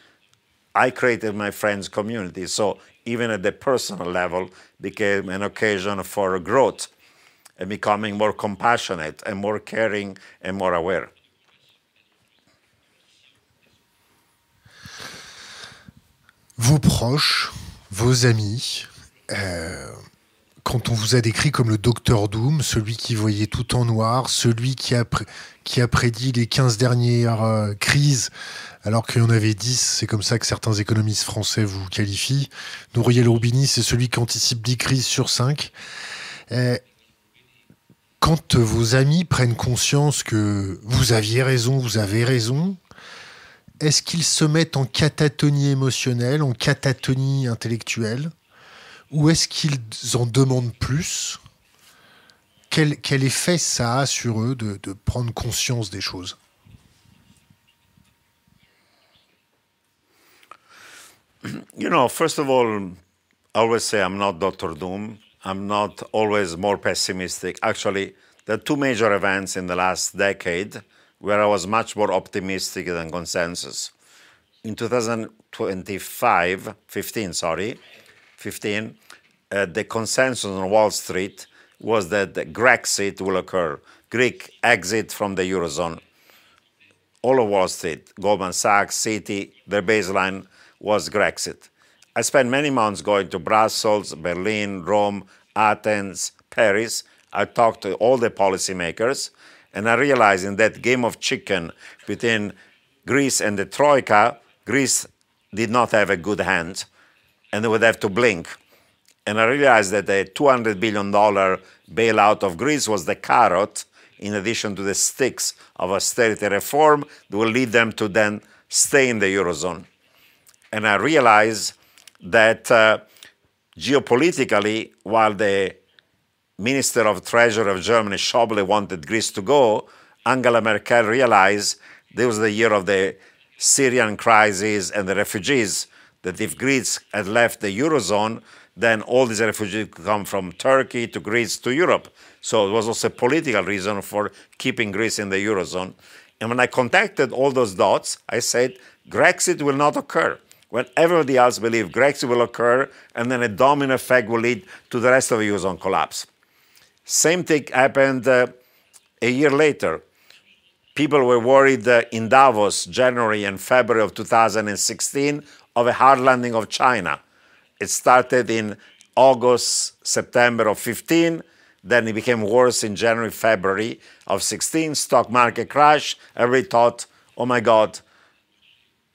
I created my friends community. So even at the personal level became an occasion for growth and becoming more compassionate and more caring and more aware. Vos proches, vos amis, euh, quand on vous a décrit comme le docteur Doom, celui qui voyait tout en noir, celui qui a, prédit les 15 dernières euh, crises, alors qu'il y en avait 10, c'est comme ça que certains économistes français vous qualifient. Nouriel Roubini, c'est celui qui anticipe 10 crises sur 5. Euh, quand vos amis prennent conscience que vous aviez raison, vous avez raison, est-ce qu'ils se mettent en catatonie émotionnelle, en catatonie intellectuelle? Ou est-ce qu'ils en demandent plus? Quel, quel, effet ça a sur eux de, de prendre conscience des choses? You know, first of all, I always say I'm not Dr. Doom. I'm not always more pessimistic. Actually, there are two major events in the last decade where I was much more optimistic than consensus. In 2025, 15, sorry, 15, uh, the consensus on Wall Street was that Grexit will occur, Greek exit from the Eurozone. All of Wall Street, Goldman Sachs, Citi, their baseline was Grexit. I spent many months going to Brussels, Berlin, Rome, Athens, Paris. I talked to all the policymakers and I realized in that game of chicken between Greece and the Troika, Greece did not have a good hand and they would have to blink. And I realized that the $200 billion bailout of Greece was the carrot in addition to the sticks of austerity reform that will lead them to then stay in the Eurozone. And I realized that uh, geopolitically, while the Minister of Treasury of Germany, Schäuble, wanted Greece to go, Angela Merkel realized this was the year of the Syrian crisis and the refugees, that if Greece had left the Eurozone, then all these refugees could come from Turkey to Greece to Europe. So it was also a political reason for keeping Greece in the Eurozone. And when I contacted all those dots, I said, Grexit will not occur. When everybody else believed Grexit will occur, and then a domino effect will lead to the rest of the Eurozone collapse. Same thing happened uh, a year later. People were worried uh, in Davos, January and February of 2016, of a hard landing of China. It started in August, September of 15. Then it became worse in January, February of 16. Stock market crash. Everybody thought, oh my God,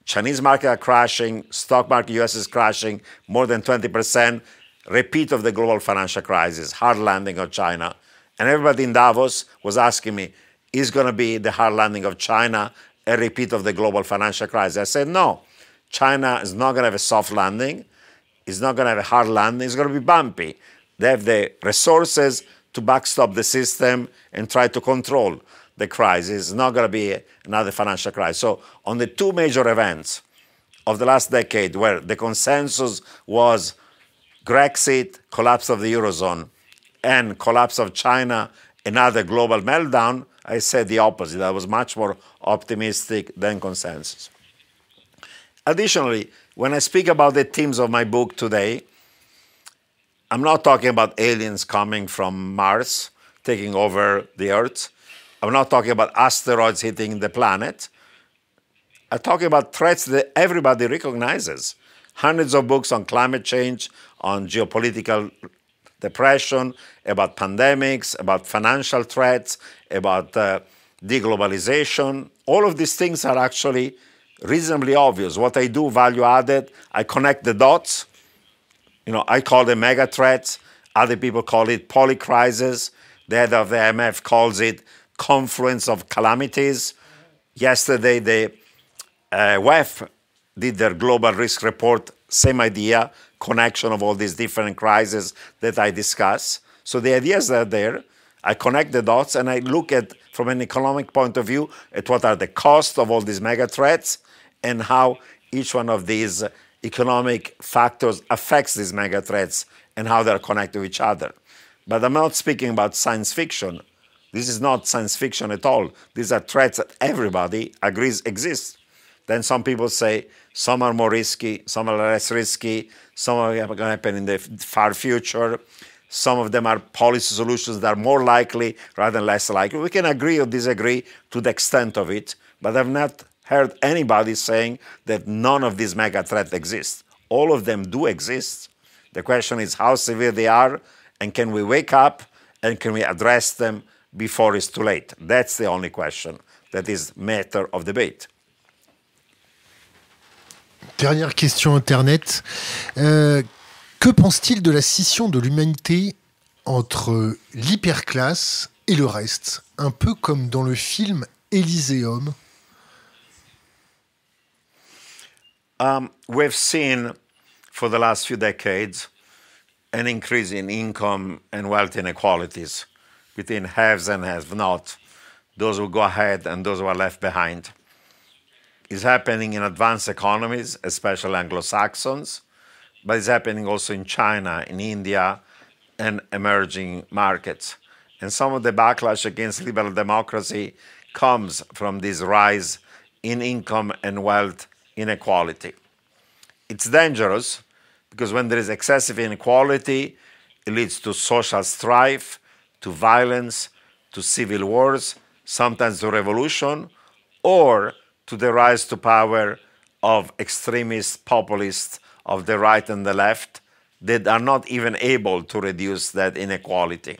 Chinese market are crashing, stock market US is crashing more than 20% repeat of the global financial crisis, hard landing of China. And everybody in Davos was asking me, is going to be the hard landing of China a repeat of the global financial crisis? I said, no. China is not going to have a soft landing. It's not going to have a hard landing. It's going to be bumpy. They have the resources to backstop the system and try to control the crisis. It's not going to be another financial crisis. So, on the two major events of the last decade, where the consensus was Grexit, collapse of the Eurozone, and collapse of China, another global meltdown, I said the opposite. I was much more optimistic than consensus. Additionally, when I speak about the themes of my book today, I'm not talking about aliens coming from Mars, taking over the Earth. I'm not talking about asteroids hitting the planet. I'm talking about threats that everybody recognizes. Hundreds of books on climate change, on geopolitical depression, about pandemics, about financial threats, about uh, deglobalization. All of these things are actually reasonably obvious. What I do, value added, I connect the dots. You know, I call them mega threats. Other people call it polycrisis. The head of the IMF calls it confluence of calamities. Yesterday, the uh, WEF did their global risk report, same idea, connection of all these different crises that I discuss. So the ideas are there. I connect the dots and I look at, from an economic point of view, at what are the costs of all these mega threats and how each one of these economic factors affects these mega threats and how they're connected to each other. But I'm not speaking about science fiction. This is not science fiction at all. These are threats that everybody agrees exist. Then some people say some are more risky, some are less risky, some are going to happen in the far future. Some of them are policy solutions that are more likely rather than less likely. We can agree or disagree to the extent of it, but I've not heard anybody saying that none of these mega threats exist. All of them do exist. The question is how severe they are, and can we wake up and can we address them before it's too late? That's the only question that is matter of debate. Dernière question Internet. Euh, que pense-t-il de la scission de l'humanité entre l'hyperclasse et le reste? Un peu comme dans le film Elyséum Um, we've seen for the last few decades an increase in income and wealth inequalities between haves and have not, those who go ahead and those who are left behind. It's happening in advanced economies, especially Anglo Saxons, but it's happening also in China, in India, and emerging markets. And some of the backlash against liberal democracy comes from this rise in income and wealth inequality. It's dangerous because when there is excessive inequality, it leads to social strife, to violence, to civil wars, sometimes to revolution, or to the rise to power of extremist populists of the right and the left that are not even able to reduce that inequality.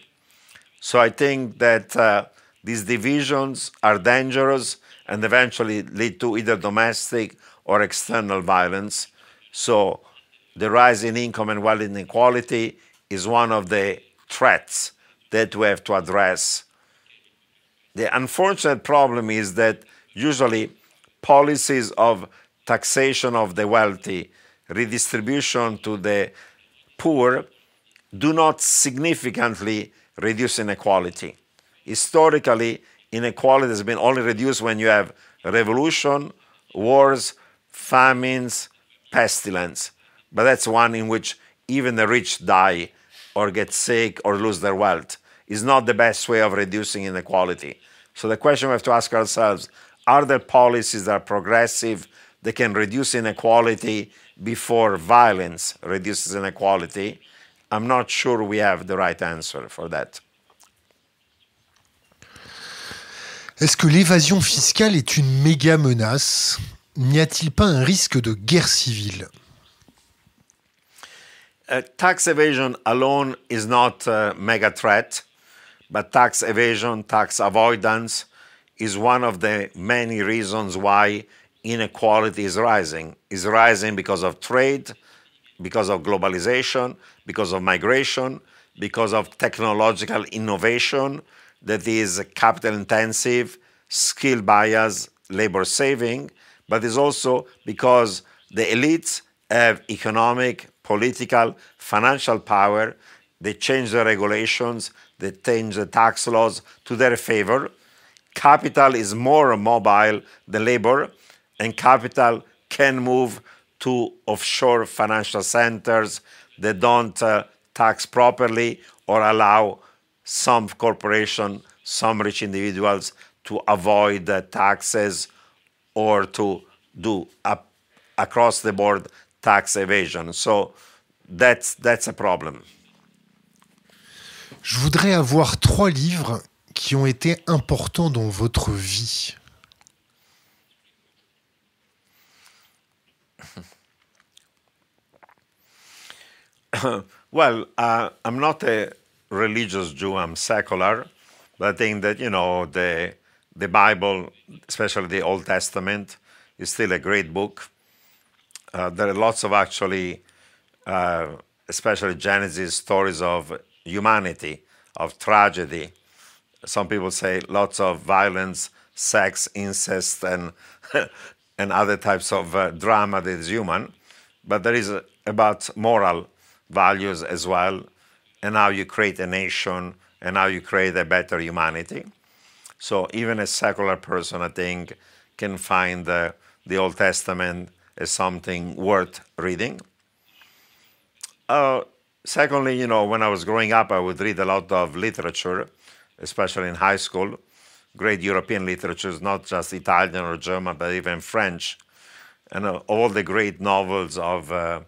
So I think that uh, these divisions are dangerous and eventually lead to either domestic or external violence. So the rise in income and wealth inequality is one of the threats that we have to address. The unfortunate problem is that usually policies of taxation of the wealthy, redistribution to the poor, do not significantly reduce inequality. Historically, inequality has been only reduced when you have revolution, wars, famines, pestilence. But that's one in which even the rich die or get sick or lose their wealth. Is not the best way of reducing inequality. So the question we have to ask ourselves are there policies that are progressive that can reduce inequality before violence reduces inequality? I'm not sure we have the right answer for that. Est-ce que l'évasion fiscale est une méga menace N'y a-t-il pas un risque de guerre civile uh, tax evasion alone is not a mega threat, but tax evasion, tax avoidance is one of the many reasons why inequality is rising. Is rising because of trade, because of globalization, because of migration, because of technological innovation that is capital intensive, skill bias, labor saving, but it's also because the elites have economic, political, financial power. They change the regulations, they change the tax laws to their favor. Capital is more mobile than labor, and capital can move to offshore financial centers that don't uh, tax properly or allow some corporation, some rich individuals to avoid the taxes or to do across the board tax evasion. So that's that's a problem. Je voudrais avoir trois livres qui ont été importants dans votre vie. well, uh, I'm not a religious Jew, I'm secular, but I think that, you know, the, the Bible, especially the Old Testament, is still a great book. Uh, there are lots of actually, uh, especially Genesis, stories of humanity, of tragedy. Some people say lots of violence, sex, incest, and and other types of uh, drama that is human. But there is about moral values as well, and how you create a nation and how you create a better humanity. So even a secular person, I think, can find the Old Testament as something worth reading. Uh, secondly, you know, when I was growing up, I would read a lot of literature, especially in high school, great European literature is not just Italian or German, but even French, and uh, all the great novels of uh,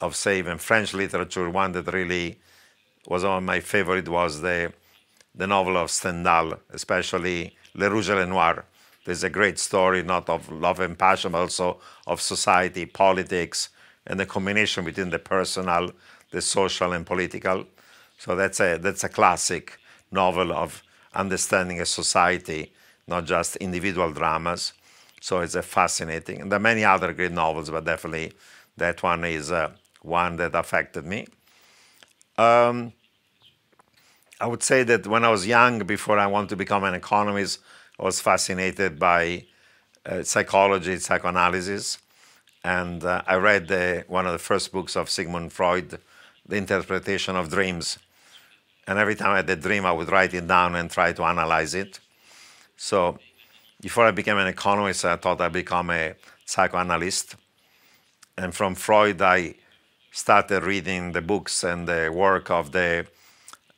of say even French literature. One that really was one of my favorite was the the novel of Stendhal, especially Le Rouge et le Noir. There's a great story, not of love and passion, but also of society, politics, and the combination between the personal, the social, and political. So that's a that's a classic novel of understanding a society, not just individual dramas. So it's a fascinating. And there are many other great novels, but definitely that one is uh, one that affected me. Um, I would say that when I was young, before I wanted to become an economist, I was fascinated by uh, psychology, psychoanalysis. And uh, I read the, one of the first books of Sigmund Freud, The Interpretation of Dreams. And every time I had a dream, I would write it down and try to analyze it. So before I became an economist, I thought I'd become a psychoanalyst. And from Freud, I started reading the books and the work of the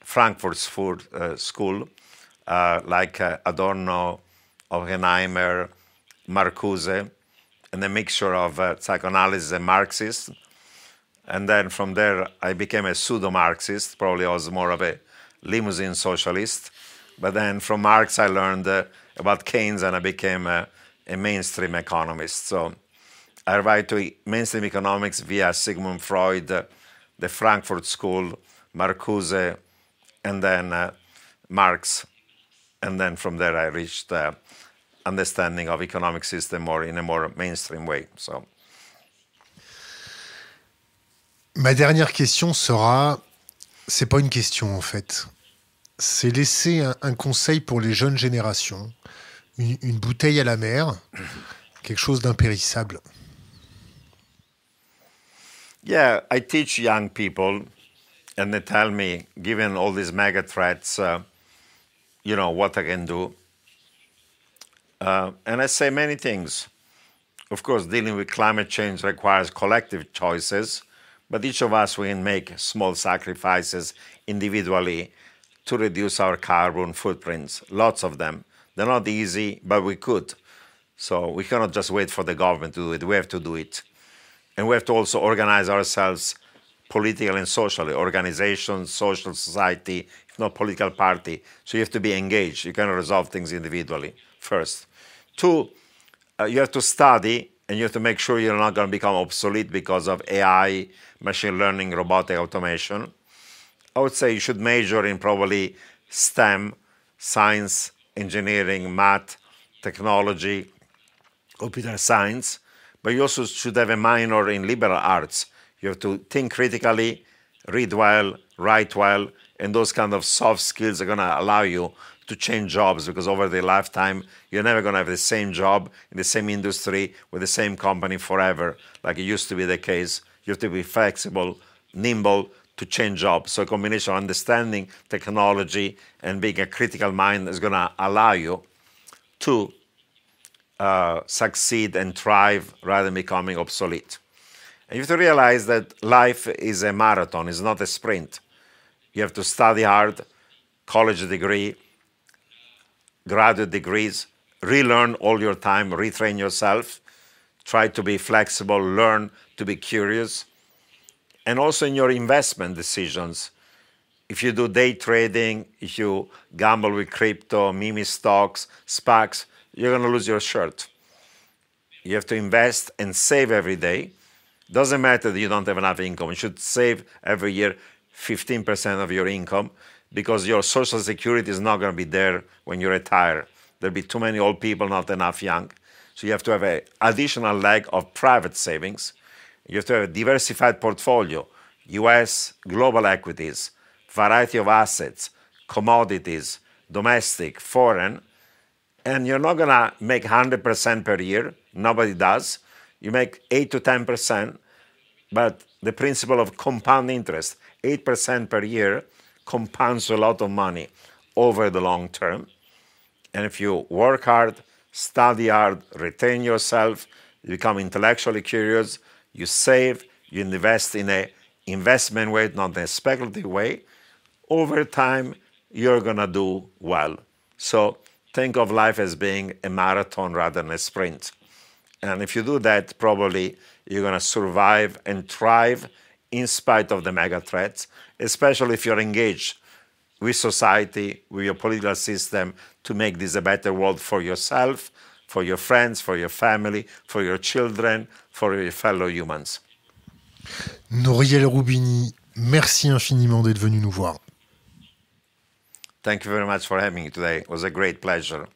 Frankfurt School, uh, like uh, Adorno, Horkheimer, Marcuse, and a mixture of uh, psychoanalysis and Marxist. And then from there, I became a pseudo Marxist. Probably I was more of a limousine socialist. But then from Marx, I learned uh, about Keynes and I became a, a mainstream economist. So I arrived to mainstream economics via Sigmund Freud, the Frankfurt School, Marcuse, and then uh, Marx. And then from there, I reached uh, understanding of economic system more in a more mainstream way. So. Ma dernière question sera, c'est pas une question en fait, c'est laisser un, conseil pour les jeunes générations, une, une bouteille à la mer, quelque chose d'impérissable. Yeah, I teach young people, and they tell me, given all these mega threats, uh, you know, what I can do. Uh, and I say many things. Of course, dealing with climate change requires collective choices, but each of us will make small sacrifices individually to reduce our carbon footprints, lots of them. They're not easy, but we could. So we cannot just wait for the government to do it, we have to do it. And we have to also organize ourselves politically and socially, organizations, social society, if not political party. So you have to be engaged. You cannot resolve things individually, first. Two, uh, you have to study and you have to make sure you're not going to become obsolete because of AI, machine learning, robotic automation. I would say you should major in probably STEM, science, engineering, math, technology, computer science but you also should have a minor in liberal arts. You have to think critically, read well, write well, and those kind of soft skills are going to allow you to change jobs because over the lifetime, you're never going to have the same job in the same industry with the same company forever, like it used to be the case. You have to be flexible, nimble to change jobs. So a combination of understanding technology and being a critical mind is going to allow you to uh, succeed and thrive rather than becoming obsolete. And you have to realize that life is a marathon, it's not a sprint. You have to study hard, college degree, graduate degrees, relearn all your time, retrain yourself, try to be flexible, learn to be curious. And also in your investment decisions, if you do day trading, if you gamble with crypto, meme stocks, SPACs, you're going to lose your shirt. You have to invest and save every day. Doesn't matter that you don't have enough income. You should save every year 15% of your income because your social security is not going to be there when you retire. There'll be too many old people, not enough young. So you have to have an additional leg of private savings. You have to have a diversified portfolio, US, global equities, variety of assets, commodities, domestic, foreign, and you're not going to make 100% per year. Nobody does. You make 8 to 10%, but the principle of compound interest, 8% per year, compounds a lot of money over the long term. And if you work hard, study hard, retain yourself, you become intellectually curious, you save, you invest in a investment way, not a speculative way, over time you're gonna do well. So think of life as being a marathon rather than a sprint. And if you do that, probably you're gonna survive and thrive in spite of the mega threats, especially if you're engaged with society, with your political system to make this a better world for yourself, for your friends, for your family, for your children, for your fellow humans. Nouriel Roubini, merci infiniment d'être venu nous voir. Thank you very much for having me today. It was a great pleasure.